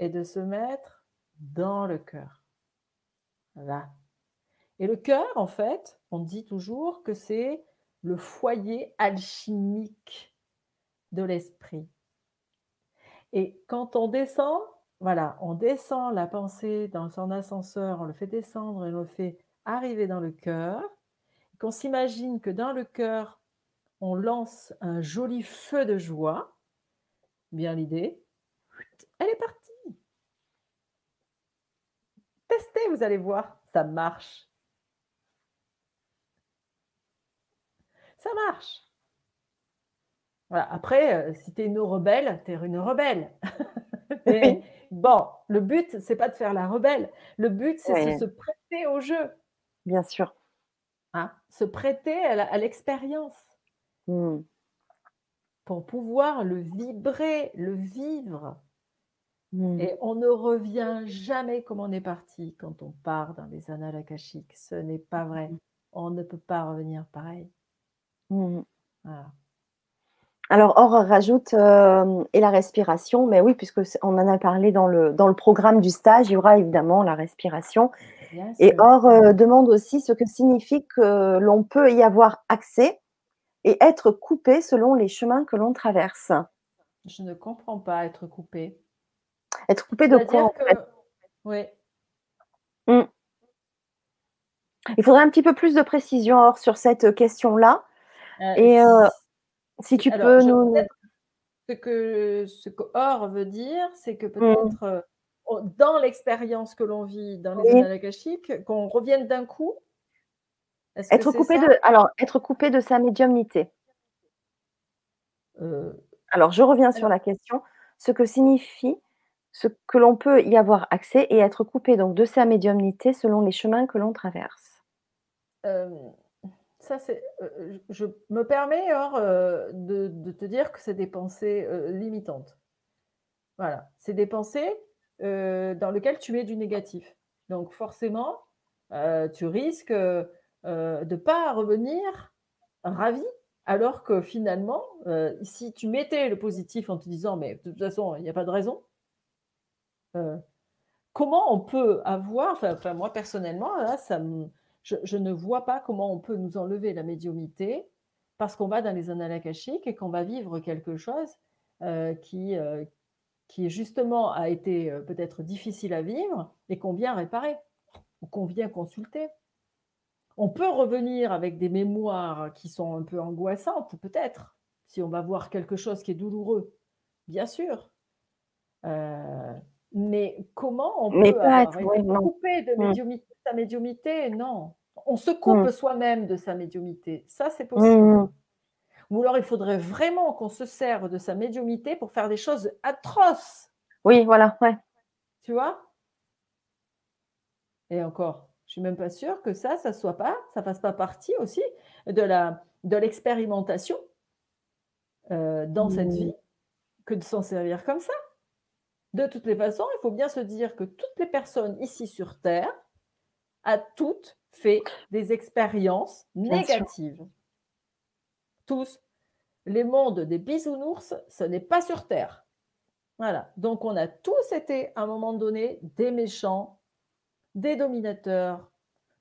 et de se mettre dans le cœur. Là. Et le cœur, en fait, on dit toujours que c'est le foyer alchimique de l'esprit. Et quand on descend, voilà, on descend la pensée dans son ascenseur, on le fait descendre et on le fait arriver dans le cœur, qu'on s'imagine que dans le cœur, on lance un joli feu de joie, bien l'idée, elle est partie. Testez, vous allez voir, ça marche. Ça marche. Après, euh, si tu es une rebelle, tu une rebelle. Mais bon, le but, c'est pas de faire la rebelle. Le but, c'est de se prêter au jeu. Bien sûr. Hein, se prêter à l'expérience. Mmh. Pour pouvoir le vibrer, le vivre. Mmh. Et on ne revient jamais comme on est parti quand on part dans les annales akashiques. Ce n'est pas vrai. Mmh. On ne peut pas revenir pareil. Alors, Or rajoute euh, et la respiration, mais oui, puisque on en a parlé dans le, dans le programme du stage, il y aura évidemment la respiration. et Or euh, demande aussi ce que signifie que l'on peut y avoir accès et être coupé selon les chemins que l'on traverse. Je ne comprends pas être coupé. Être coupé de quoi en fait? Oui. Mmh. Il faudrait un petit peu plus de précision Or sur cette question-là. Euh, et si tu peux nous. Ce que, ce que or veut dire, c'est que mmh. peut-être euh, dans l'expérience que l'on vit dans les oui. akashiques, qu'on revienne d'un coup. Être coupé de, alors, être coupé de sa médiumnité. alors, je reviens sur la question. Ce que signifie ce que l'on peut y avoir accès et être coupé donc de sa médiumnité selon les chemins que l'on traverse. Euh, je me permets alors, euh, de, te dire que c'est des pensées euh, limitantes. Voilà, c'est des pensées dans lesquelles tu mets du négatif. Donc forcément, tu risques de ne pas revenir ravi, alors que finalement, si tu mettais le positif en te disant, mais de toute façon, il n'y a pas de raison, comment on peut avoir, enfin, moi personnellement, ça me je, ne vois pas comment on peut nous enlever la médiumité parce qu'on va dans les annales akashiques et qu'on va vivre quelque chose euh, qui, euh, qui justement a été euh, peut-être difficile à vivre et qu'on vient réparer ou qu'on vient consulter. On peut revenir avec des mémoires qui sont un peu angoissantes, peut-être, si on va voir quelque chose qui est douloureux, bien sûr. Mais comment on peut être coupé de mmh. médiumité sa médiumité, non. On se coupe mmh. soi-même de sa médiumité. Ça, c'est possible. Mmh. Ou alors, il faudrait vraiment qu'on se serve de sa médiumité pour faire des choses atroces. Oui, voilà, ouais. Tu vois? Et encore, je suis même pas sûre que ça, ça soit pas, ça fasse pas partie aussi de la de l'expérimentation euh, dans cette vie que de s'en servir comme ça. De toutes les façons, il faut bien se dire que toutes les personnes ici sur Terre a toutes fait des expériences négatives. Tous. Les mondes des bisounours, ce n'est pas sur Terre. Voilà. Donc, on a tous été, à un moment donné, des méchants, des dominateurs,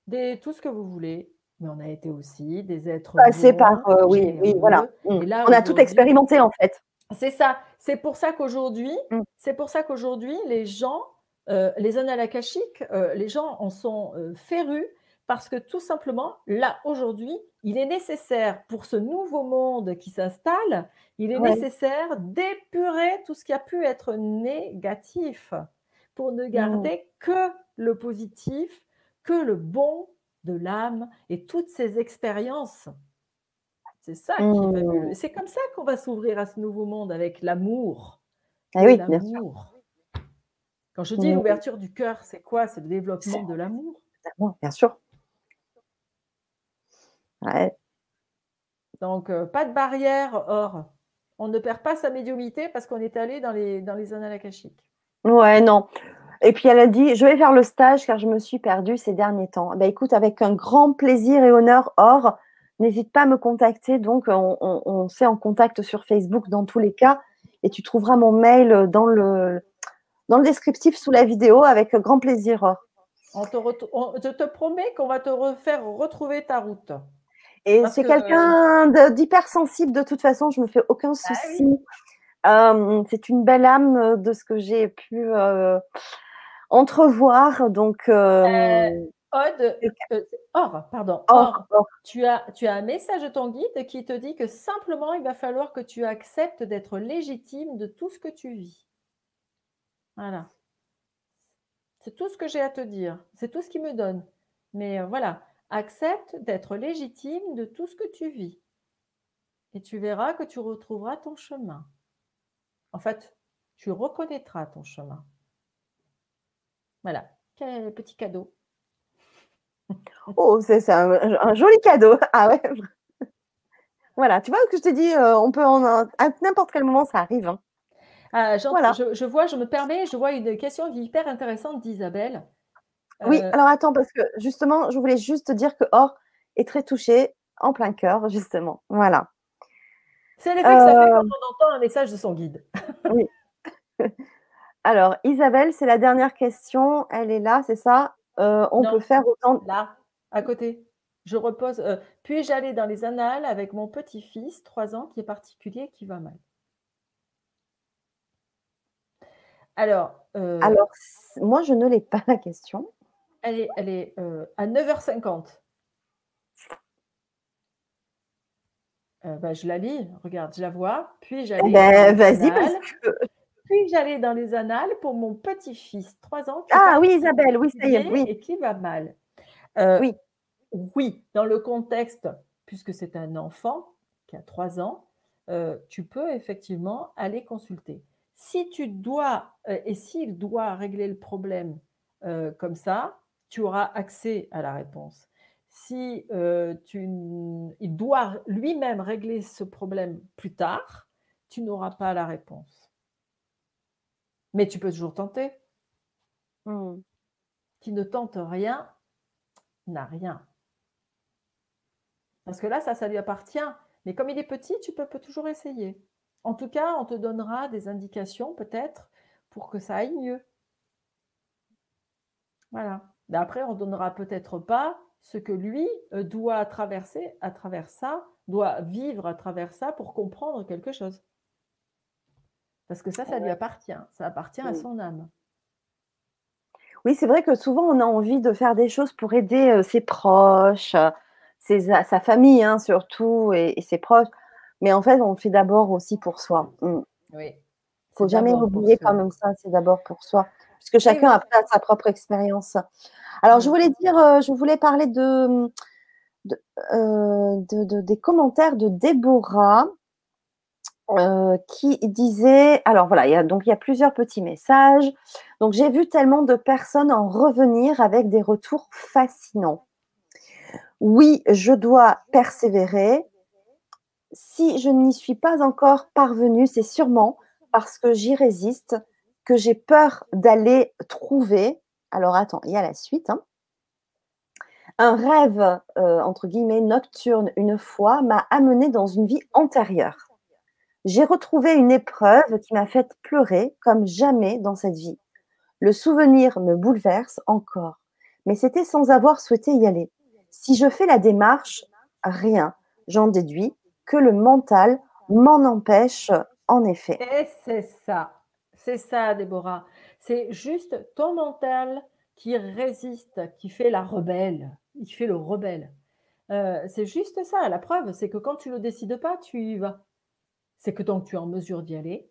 des tout ce que vous voulez. Mais on a été aussi des êtres. Passés par. Euh, oui, oui, voilà. Mm. là, on a tout expérimenté, en fait. C'est ça. C'est pour ça qu'aujourd'hui, mm. c'est pour ça qu'aujourd'hui, les gens euh, les annales akashiques, euh, les gens en sont euh, férus parce que tout simplement, là, aujourd'hui, il est nécessaire pour ce nouveau monde qui s'installe, il est nécessaire d'épurer tout ce qui a pu être négatif pour ne mmh. garder que le positif, que le bon de l'âme et toutes ces expériences C'est ça qui est fabuleux. Mmh. C'est comme ça qu'on va s'ouvrir à ce nouveau monde avec l'amour. Ah oui, bien sûr. Quand je dis mmh. l'ouverture du cœur, c'est quoi? C'est le développement de l'amour? Bien sûr. Donc, euh, pas de barrière, or, on ne perd pas sa médiumité parce qu'on est allé dans les, dans les annales akashiques. Ouais, non. Et puis elle a dit, je vais faire le stage car je me suis perdue ces derniers temps. Ben écoute, avec un grand plaisir et honneur, Or, n'hésite pas à me contacter. Donc, on, on, s'est en contact sur Facebook dans tous les cas. Et tu trouveras mon mail dans le, dans le descriptif sous la vidéo avec grand plaisir. On te je te promets qu'on va te refaire retrouver ta route. Et c'est quelqu'un d'hypersensible de toute façon, je me fais aucun ah souci. c'est une belle âme de ce que j'ai pu entrevoir. Donc, euh, Aude, euh, or, pardon, or, Tu, as, tu as un message de ton guide qui te dit que simplement il va falloir que tu acceptes d'être légitime de tout ce que tu vis. Voilà. C'est tout ce que j'ai à te dire. C'est tout ce qui me donne. Mais euh, voilà, accepte d'être légitime de tout ce que tu vis. Et tu verras que tu retrouveras ton chemin. En fait, tu reconnaîtras ton chemin. Voilà, quel petit cadeau. Oh, c'est un, joli cadeau. Ah ouais. Voilà, tu vois ce que je t'ai dit, euh, on peut en, à n'importe quel moment, ça arrive. Hein. Ah, voilà. je, vois, je me permets, je vois une question hyper intéressante d'Isabelle. Oui, euh, alors attends, parce que justement, je voulais juste te dire que Or est très touché en plein cœur, justement. Voilà. C'est l'effet que ça fait euh, quand on entend un message de son guide. oui. Alors, Isabelle, c'est la dernière question. Elle est là, c'est ça? Euh, On peut faire autant. Là, à côté. Je repose. Puis-je aller dans les annales avec mon petit-fils, 3 ans, qui est particulier, qui va mal Alors, Alors, moi, je ne l'ai pas la question. Elle est, elle est à 9h50. Bah, je la lis, regarde, je la vois. Puis j'allais. Eh ben, vas-y, parce que. Puis j'allais dans les annales pour mon petit-fils, 3 ans. Ah oui, Isabelle, oui, ça y est, oui. Et qui va mal. Oui. Oui, dans le contexte, puisque c'est un enfant qui a 3 ans, tu peux effectivement aller consulter. Si tu dois, et s'il doit régler le problème comme ça, tu auras accès à la réponse. Si tu, il doit lui-même régler ce problème plus tard, tu n'auras pas la réponse. Mais tu peux toujours tenter. Mmh. Qui ne tente rien n'a rien. Parce que là, ça, ça lui appartient. Mais comme il est petit, tu peux, peux toujours essayer. En tout cas, on te donnera des indications peut-être pour que ça aille mieux. Voilà. Mais après, on ne donnera peut-être pas ce que lui euh, doit traverser à travers ça, doit vivre à travers ça pour comprendre quelque chose. Parce que ça, ça lui appartient. Ça appartient à son âme. Oui, c'est vrai que souvent, on a envie de faire des choses pour aider euh, ses proches, sa famille hein, surtout, et, ses proches. Mais en fait, on fait d'abord aussi pour soi. Mm. Oui. Il faut jamais oublier quand même ça, c'est d'abord pour soi. Puisque chacun a sa propre expérience. Alors, je voulais dire, euh, je voulais parler euh, de, des commentaires de Déborah euh, qui disait, alors voilà, il y a, donc il y a plusieurs petits messages. Donc, j'ai vu tellement de personnes en revenir avec des retours fascinants. Oui, je dois persévérer si je n'y suis pas encore parvenue, c'est sûrement parce que j'y résiste, que j'ai peur d'aller trouver. Alors attends, il y a la suite. Hein. Un rêve, euh, entre guillemets, nocturne une fois m'a amené dans une vie antérieure. J'ai retrouvé une épreuve qui m'a fait pleurer comme jamais dans cette vie. Le souvenir me bouleverse encore, mais c'était sans avoir souhaité y aller. Si je fais la démarche, rien, j'en déduis, que le mental m'en empêche en effet. Et c'est ça, c'est ça, Déborah. C'est juste ton mental qui résiste, qui fait la rebelle, il fait le rebelle. Euh, c'est juste ça. La preuve, c'est que quand tu ne le décides pas, tu y vas. C'est que donc tu es en mesure d'y aller.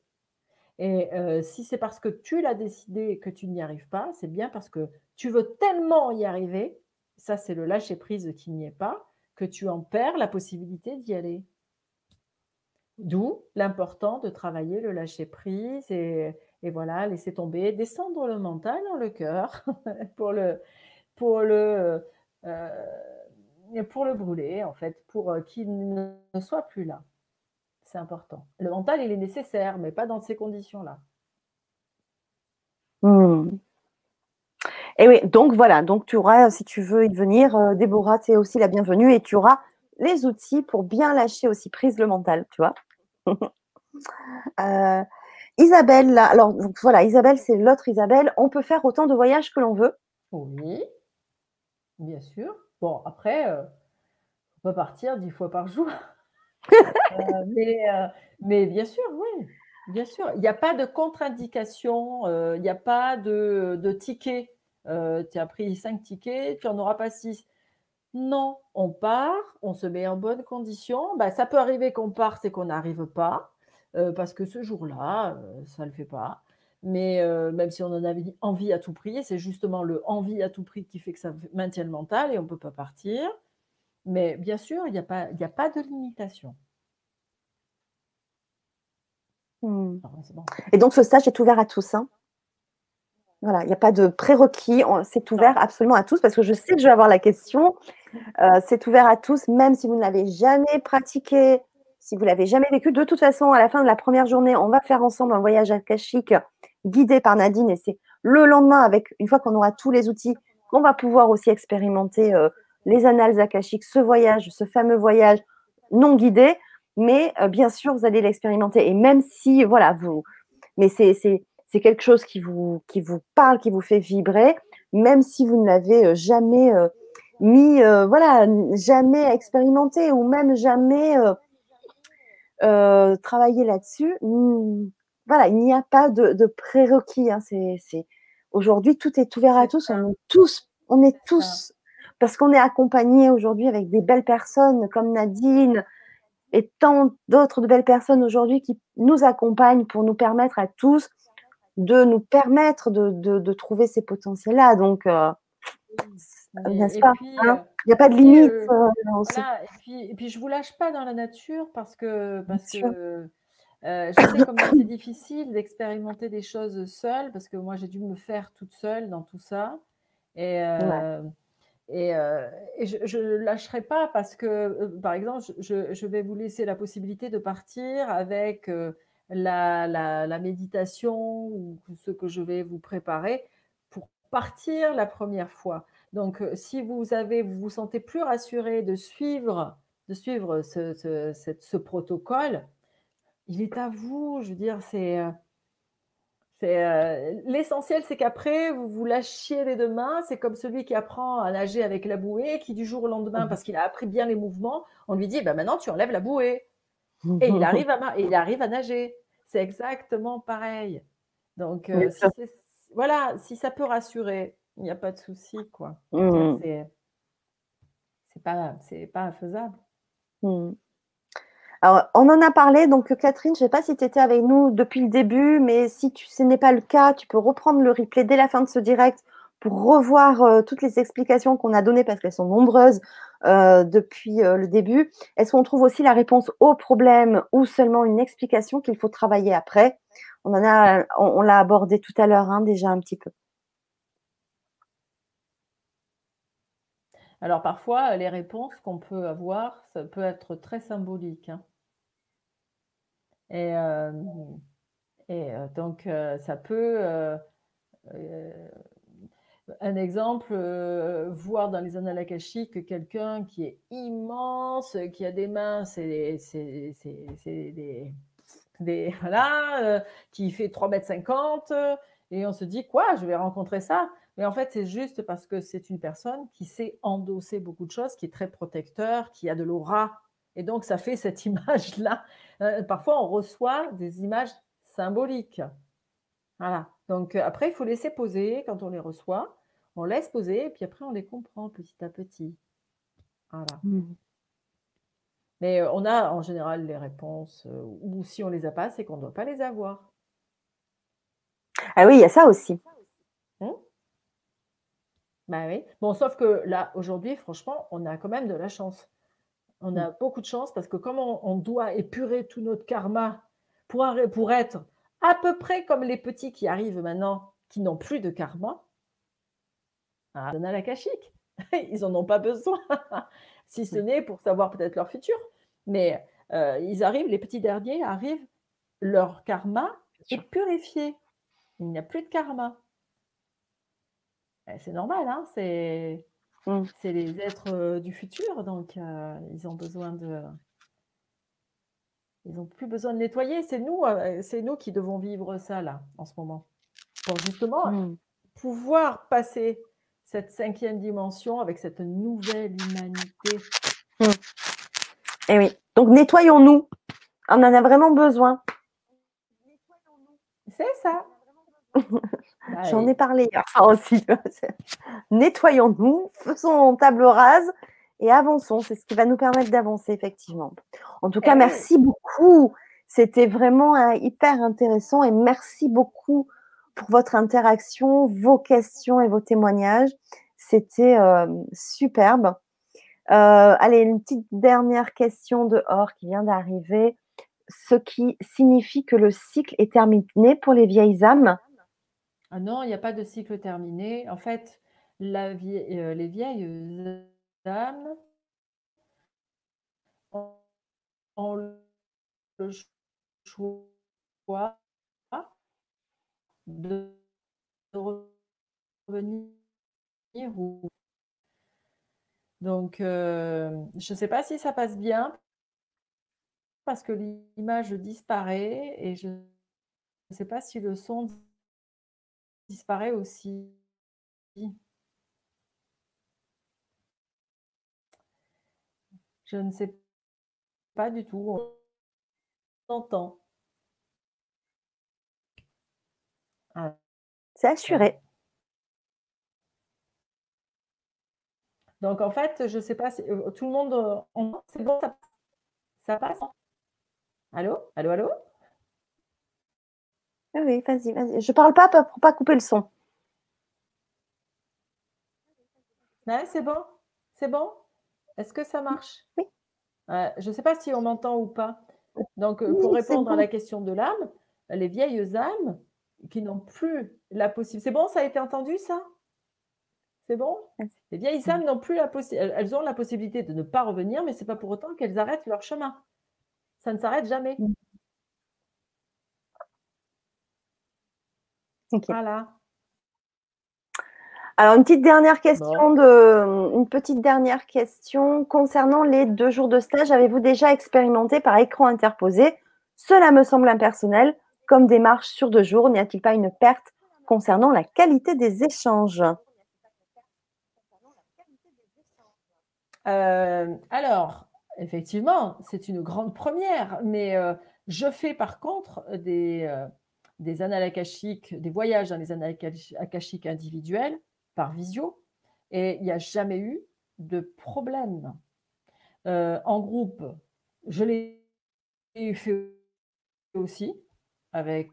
Et euh, si c'est parce que tu l'as décidé que tu n'y arrives pas, c'est bien parce que tu veux tellement y arriver. Ça, c'est le lâcher prise qui n'y est pas, que tu en perds la possibilité d'y aller. D'où l'important de travailler le lâcher prise et, voilà, laisser tomber, descendre le mental dans le cœur pour le, pour le, euh, pour le brûler, en fait, pour euh, qu'il ne soit plus là. C'est important. Le mental, il est nécessaire, mais pas dans ces conditions-là. Hmm. Et oui, donc voilà, donc tu auras, si tu veux y venir, euh, Déborah, tu es aussi la bienvenue et tu auras les outils pour bien lâcher aussi prise le mental, tu vois. Euh, Isabelle, alors voilà, Isabelle, c'est l'autre Isabelle. On peut faire autant de voyages que l'on veut. Oui, bien sûr. Bon, après, euh, on peut partir dix fois par jour. Euh, mais, bien sûr, oui, bien sûr. Il n'y a pas de contre-indication, il n'y a pas de, ticket. tu as pris cinq tickets, tu n'en auras pas six. Non, on part, on se met en bonne condition. Bah, ça peut arriver qu'on parte et qu'on n'arrive pas, euh, parce que ce jour-là, euh, ça ne le fait pas. Mais euh, même si on en avait envie à tout prix, c'est justement le envie à tout prix qui fait que ça maintient le mental et on ne peut pas partir. Mais bien sûr, il n'y a, pas, a pas de limitation. Hmm. Et donc ce stage est ouvert à tous. Hein? Voilà, il n'y a pas de prérequis, c'est ouvert absolument à tous parce que je sais que je vais avoir la question. Euh, c'est ouvert à tous, même si vous ne l'avez jamais pratiqué, si vous l'avez jamais vécu. De toute façon, à la fin de la première journée, on va faire ensemble un voyage akashique guidé par Nadine et c'est le lendemain, avec une fois qu'on aura tous les outils, qu'on va pouvoir aussi expérimenter euh, les annales akashiques, ce voyage, ce fameux voyage non guidé. Mais euh, bien sûr, vous allez l'expérimenter. Et même si, voilà, vous, mais c'est c'est quelque chose qui vous, qui vous parle, qui vous fait vibrer, même si vous ne l'avez euh, jamais euh, mis, euh, voilà, jamais expérimenté ou même jamais travaillé là-dessus. Voilà, il n'y a pas de, prérequis. Hein, c'est, Aujourd'hui, tout est ouvert à tous. On est tous, on est tous, parce qu'on est accompagné aujourd'hui avec des belles personnes comme Nadine et tant d'autres de belles personnes aujourd'hui qui nous accompagnent pour nous permettre à tous de nous permettre de, trouver ces potentiels-là. Donc, euh, n'est-ce pas hein? euh, Il n'y a pas de limite. Euh, et, puis, je ne vous lâche pas dans la nature parce que, parce que je sais comment c'est difficile d'expérimenter des choses seule parce que moi, j'ai dû me faire toute seule dans tout ça. Et, et, je ne lâcherai pas parce que, par exemple, je, vais vous laisser la possibilité de partir avec la, méditation ou ce que je vais vous préparer pour partir la première fois. Donc, euh, si vous avez, vous vous sentez plus rassuré de suivre, de suivre ce, protocole, il est à vous. Je veux dire, c'est euh, l'essentiel, c'est qu'après vous vous lâchiez les deux mains. C'est comme celui qui apprend à nager avec la bouée, qui du jour au lendemain, parce qu'il a appris bien les mouvements, on lui dit, bah, maintenant tu enlèves la bouée. Et il arrive à, il arrive à nager c'est exactement pareil. Donc, euh, si voilà, si ça peut rassurer, il n'y a pas de souci, quoi. Mmh. C'est pas, pas infaisable. Mmh. On en a parlé, donc Catherine, je ne sais pas si tu étais avec nous depuis le début, mais si ce n'est pas le cas, tu peux reprendre le replay dès la fin de ce direct pour revoir euh, toutes les explications qu'on a données parce qu'elles sont nombreuses euh, depuis euh, le début. Est-ce qu'on trouve aussi la réponse au problème ou seulement une explication qu'il faut travailler après? On a, l'a abordé tout à l'heure hein, déjà un petit peu. Alors parfois, les réponses qu'on peut avoir, ça peut être très symbolique. Hein. Et, et donc, ça peut un exemple, euh, voir dans les annales akashiques quelqu'un qui est immense, qui a des mains, c'est des, voilà, euh, qui fait 3,50 m, et on se dit, quoi, je vais rencontrer ça? Mais en fait, c'est juste parce que c'est une personne qui sait endosser beaucoup de choses, qui est très protecteur, qui a de l'aura. Et donc, ça fait cette image-là. Euh, parfois, on reçoit des images symboliques. Voilà. Donc, après, il faut laisser poser quand on les reçoit on laisse poser et puis après on les comprend petit à petit. Voilà. Mmh. Mais euh, on a en général les réponses, euh, ou si on les a pas, c'est qu'on ne doit pas les avoir. Ah oui, il y a ça aussi. Mmh. Bah oui. Bon, sauf que là, aujourd'hui, franchement, on a quand même de la chance. On a beaucoup de chance parce que comme on, doit épurer tout notre karma pour, pour être à peu près comme les petits qui arrivent maintenant, qui n'ont plus de karma, à la kashique. Ils n'en ont pas besoin, si ce n'est pour savoir peut-être leur futur. Mais euh, ils arrivent, les petits derniers arrivent, leur karma est purifié. Il n'y a plus de karma. Eh, c'est normal, hein c'est mmh. les êtres euh, du futur, donc euh, ils ont besoin de. Ils n'ont plus besoin de nettoyer. C'est nous, c'est nous qui devons vivre ça là, en ce moment. Pour justement mmh. pouvoir passer cette cinquième dimension avec cette nouvelle humanité. Et eh oui. Donc nettoyons-nous. On en a vraiment besoin. C'est ça. J'en ai parlé hier aussi. Nettoyons-nous, faisons table rase et avançons. C'est ce qui va nous permettre d'avancer, effectivement. En tout cas, eh merci beaucoup. C'était vraiment hein, hyper intéressant et merci beaucoup pour votre interaction, vos questions et vos témoignages. C'était euh, superbe. Euh, allez, une petite dernière question de Or qui vient d'arriver. Ce qui signifie que le cycle est terminé pour les vieilles âmes ah non, il n'y a pas de cycle terminé. En fait, euh, les vieilles âmes ont le choix de revenir donc, euh, je ne sais pas si ça passe bien parce que l'image disparaît et je ne sais pas si le son disparaît aussi. Je ne sais pas du tout. On entend. Ah. C'est assuré. Donc, en fait, je ne sais pas, si, euh, tout le monde, euh, c'est bon, ça, passe? Allô? Allô, allô? Oui, vas-y, vas-y. Je ne parle pas pour ne pas couper le son. Ouais, c'est bon C'est bon? Est-ce que ça marche? Oui. je ne sais pas si on m'entend ou pas. Donc, euh, pour répondre à la question de l'âme, les vieilles âmes qui n'ont plus la possibilité. C'est bon, ça a été entendu, ça? C'est bon? Les vieilles âmes n'ont plus la possibilité. Elles ont la possibilité de ne pas revenir, mais ce n'est pas pour autant qu'elles arrêtent leur chemin. Ça ne s'arrête jamais. Voilà. Alors, une petite dernière question de, une petite dernière question concernant les deux jours de stage. Avez-vous déjà expérimenté par écran interposé? Cela me semble impersonnel comme démarche sur deux jours. N'y a-t-il pas une perte concernant la qualité des échanges? Euh, alors, effectivement, c'est une grande première, mais euh, je fais par contre des, euh, des annales des voyages dans les annales akashiques individuels par visio, et il n'y a jamais eu de problème. en groupe, je l'ai fait aussi avec,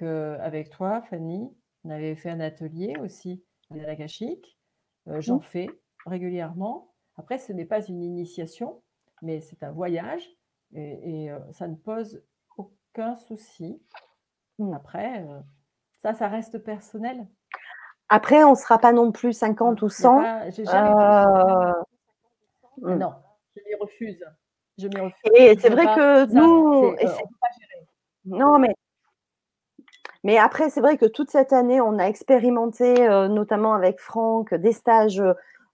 avec toi, Fanny. On avait fait un atelier aussi des akashiques. J'en mmh. fais régulièrement. Après, ce n'est pas une initiation, mais c'est un voyage et, euh, ça ne pose aucun souci. Après, euh, ça, ça reste personnel. Après, on ne sera pas non plus 50 ou 100. J'ai jamais euh, mmh. Non, je m'y refuse. Je refuse. Et c'est vrai que nous. non, mais. Mais après, c'est vrai que toute cette année, on a expérimenté, notamment avec Franck, des stages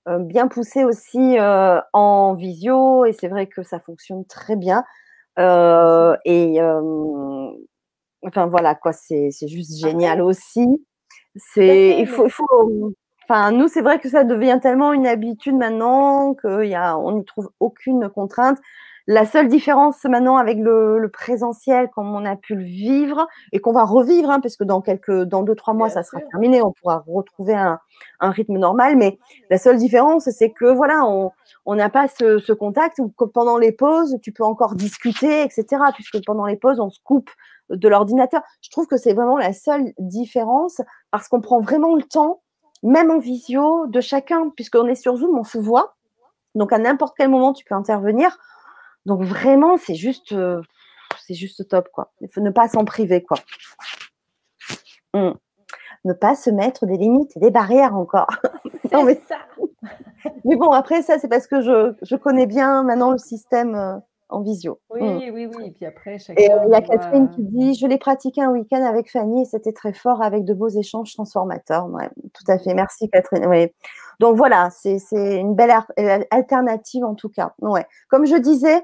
euh, bien poussé aussi euh, en visio et c'est vrai que ça fonctionne très bien. Euh, et enfin voilà quoi, c'est juste génial aussi. C'est il faut, il faut Enfin, nous, c'est vrai que ça devient tellement une habitude maintenant qu'on n'y trouve aucune contrainte. La seule différence maintenant avec le, présentiel, comme on a pu le vivre et qu'on va revivre, hein, parce que dans quelques, dans deux trois mois, ça sera terminé, on pourra retrouver un, rythme normal. Mais la seule différence, c'est que voilà, on n'a pas ce, contact où pendant les pauses, tu peux encore discuter, etc. Puisque pendant les pauses, on se coupe de l'ordinateur. Je trouve que c'est vraiment la seule différence parce qu'on prend vraiment le temps, même en visio, de chacun, puisqu'on est sur Zoom, on se voit Donc à n'importe quel moment, tu peux intervenir. Donc vraiment, c'est juste, euh, c'est juste top, quoi. Il faut ne pas s'en priver, quoi. Mmh. Ne pas se mettre des limites et des barrières encore. non, mais... ça. mais bon, après, ça, c'est parce que je, je, connais bien maintenant le système euh, en visio. Oui, mmh. oui, oui. Et puis après, Et euh, il y a Catherine qui dit Je l'ai pratiqué un week-end avec Fanny et c'était très fort avec de beaux échanges transformateurs. Ouais, tout à fait. Merci, Catherine. Oui. Donc voilà, c'est une belle alternative en tout cas. Ouais. Comme je disais,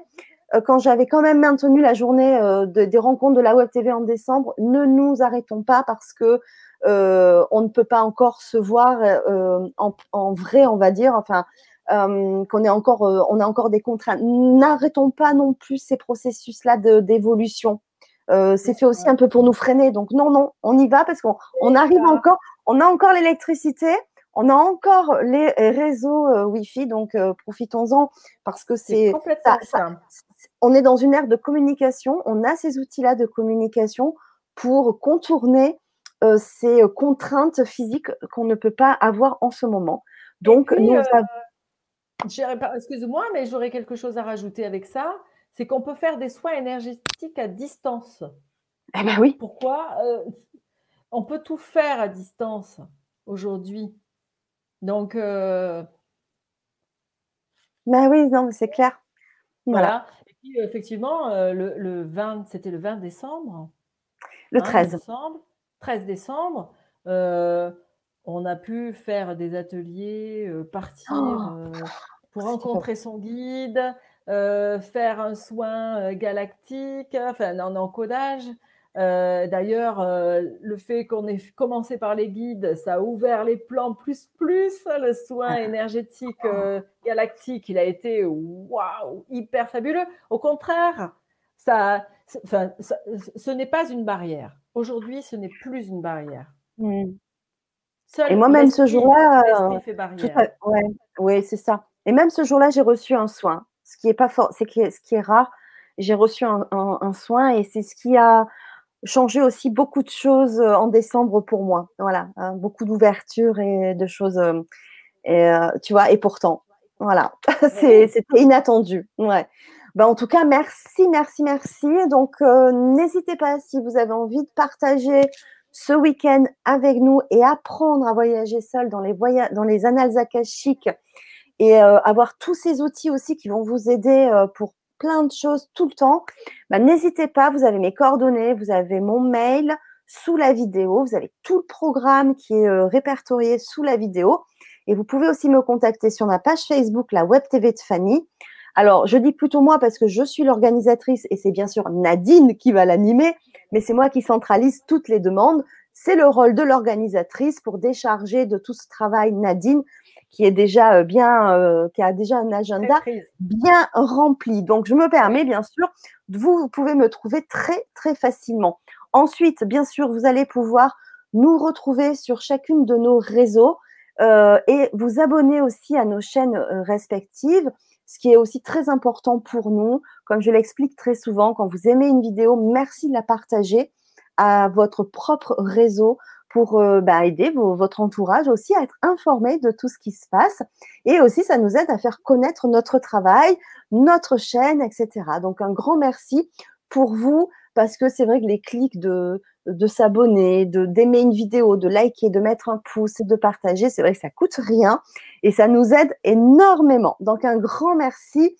euh, quand j'avais quand même maintenu la journée euh, des rencontres de la Web TV en décembre, ne nous arrêtons pas parce que euh, on ne peut pas encore se voir en, vrai, on va dire. Enfin, qu'on est encore, on a encore des contraintes. N'arrêtons pas non plus ces processus-là d'évolution. c'est fait aussi un peu pour nous freiner. Donc non, non, on y va parce qu'on arrive encore, on a encore l'électricité, on a encore les réseaux Wi-Fi, donc profitons-en parce que c'est on est dans une ère de communication, on a ces outils-là de communication pour contourner euh, ces contraintes physiques qu'on ne peut pas avoir en ce moment. Donc, nous euh, excuse-moi, mais j'aurais quelque chose à rajouter avec ça. C'est qu'on peut faire des soins énergétiques à distance. Eh ben oui. Pourquoi euh, On peut tout faire à distance aujourd'hui? Donc. Ben oui, non, c'est clair. Voilà effectivement, euh, le, 20, c'était le 20 décembre. Le 13. Hein, décembre, 13 décembre. Euh, on a pu faire des ateliers, euh, partir oh, pour rencontrer son guide, faire un soin galactique, enfin un encodage. Euh, d'ailleurs, euh, le fait qu'on ait commencé par les guides, ça a ouvert les plans plus plus. Le soin ah. énergétique euh, galactique, il a été waouh, hyper fabuleux. Au contraire, ça, ce n'est pas une barrière. Aujourd'hui, ce n'est plus une barrière. Mmh. Et moi, même ce jour-là, ouais, c'est ça. Et même ce jour-là, j'ai reçu un soin. Ce qui est pas fort, c'est ce qui est rare. J'ai reçu un soin et c'est ce qui a changé aussi beaucoup de choses euh, en décembre pour moi. Voilà, hein, beaucoup d'ouverture et de choses. Euh, et, euh, tu vois, et pourtant, voilà, c'était inattendu. Ouais. Ben, en tout cas, merci, merci, merci. Donc, n'hésitez pas si vous avez envie de partager ce week-end avec nous et apprendre à voyager seul dans les, dans les annales akashiques et avoir tous ces outils aussi qui vont vous aider pour plein de choses tout le temps, bah, n'hésitez pas, vous avez mes coordonnées, vous avez mon mail sous la vidéo, vous avez tout le programme qui est euh, répertorié sous la vidéo. Et vous pouvez aussi me contacter sur ma page Facebook, la Web TV de Fanny. Alors, je dis plutôt moi parce que je suis l'organisatrice et c'est bien sûr Nadine qui va l'animer, mais c'est moi qui centralise toutes les demandes. C'est le rôle de l'organisatrice pour décharger de tout ce travail Nadine qui est déjà euh, bien, euh, qui a déjà un agenda bien rempli. Donc, je me permets, bien sûr, vous, vous pouvez me trouver très, très facilement. Ensuite, bien sûr, vous allez pouvoir nous retrouver sur chacune de nos réseaux euh, et vous abonner aussi à nos chaînes respectives, ce qui est aussi très important pour nous. Comme je l'explique très souvent, quand vous aimez une vidéo, merci de la partager à votre propre réseau pour euh, bah, aider votre entourage aussi à être informé de tout ce qui se passe. Et aussi, ça nous aide à faire connaître notre travail, notre chaîne, etc. Donc, un grand merci pour vous parce que c'est vrai que les clics de, de s'abonner, d'aimer une vidéo, de liker, de mettre un pouce de partager, c'est vrai que ça coûte rien et ça nous aide énormément. Donc, un grand merci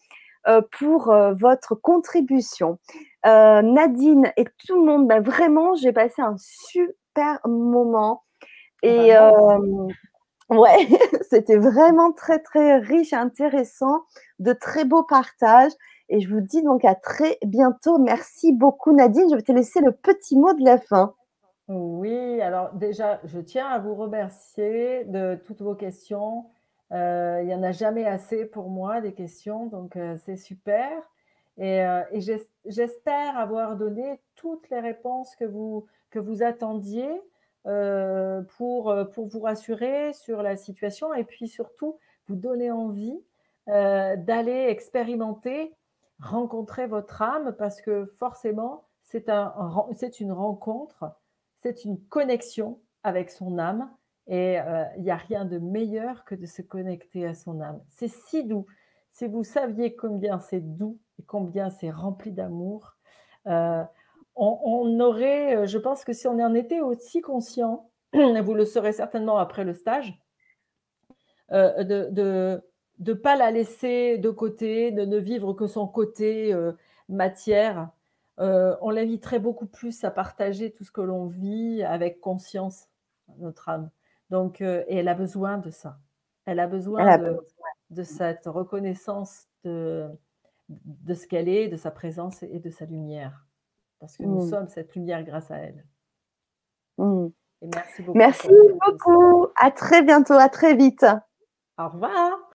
euh, pour euh, votre contribution. Nadine et tout le monde, bah, vraiment, j'ai passé un super moment. Et euh, ouais, c'était vraiment très, très riche, intéressant, de très beaux partages. Et je vous dis donc à très bientôt. Merci beaucoup, Nadine. Je vais te laisser le petit mot de la fin. Oui, alors déjà, je tiens à vous remercier de toutes vos questions. Euh, il n'y en a jamais assez pour moi des questions, donc euh, c'est super. Et, et j'espère avoir donné toutes les réponses que vous, que vous attendiez euh, pour, euh, pour vous rassurer sur la situation et puis surtout vous donner envie euh, d'aller expérimenter, rencontrer votre âme parce que forcément, c'est un, une rencontre, c'est une connexion avec son âme et il n'y a rien de meilleur que de se connecter à son âme. C'est si doux, si vous saviez combien c'est doux et combien c'est rempli d'amour, euh, on, aurait, je pense que si on en était aussi conscient, vous le serez certainement après le stage, de ne pas la laisser de côté, de ne vivre que son côté matière, euh, on l'inviterait beaucoup plus à partager tout ce que l'on vit avec conscience, notre âme. Donc, euh, et elle a besoin de ça. Elle a besoin, de, cette reconnaissance de, de ce qu'elle est, de sa présence et de sa lumière. Parce que nous mmh. sommes cette lumière grâce à elle. Mmh. Et merci beaucoup. Merci beaucoup. À très bientôt, à très vite. Au revoir.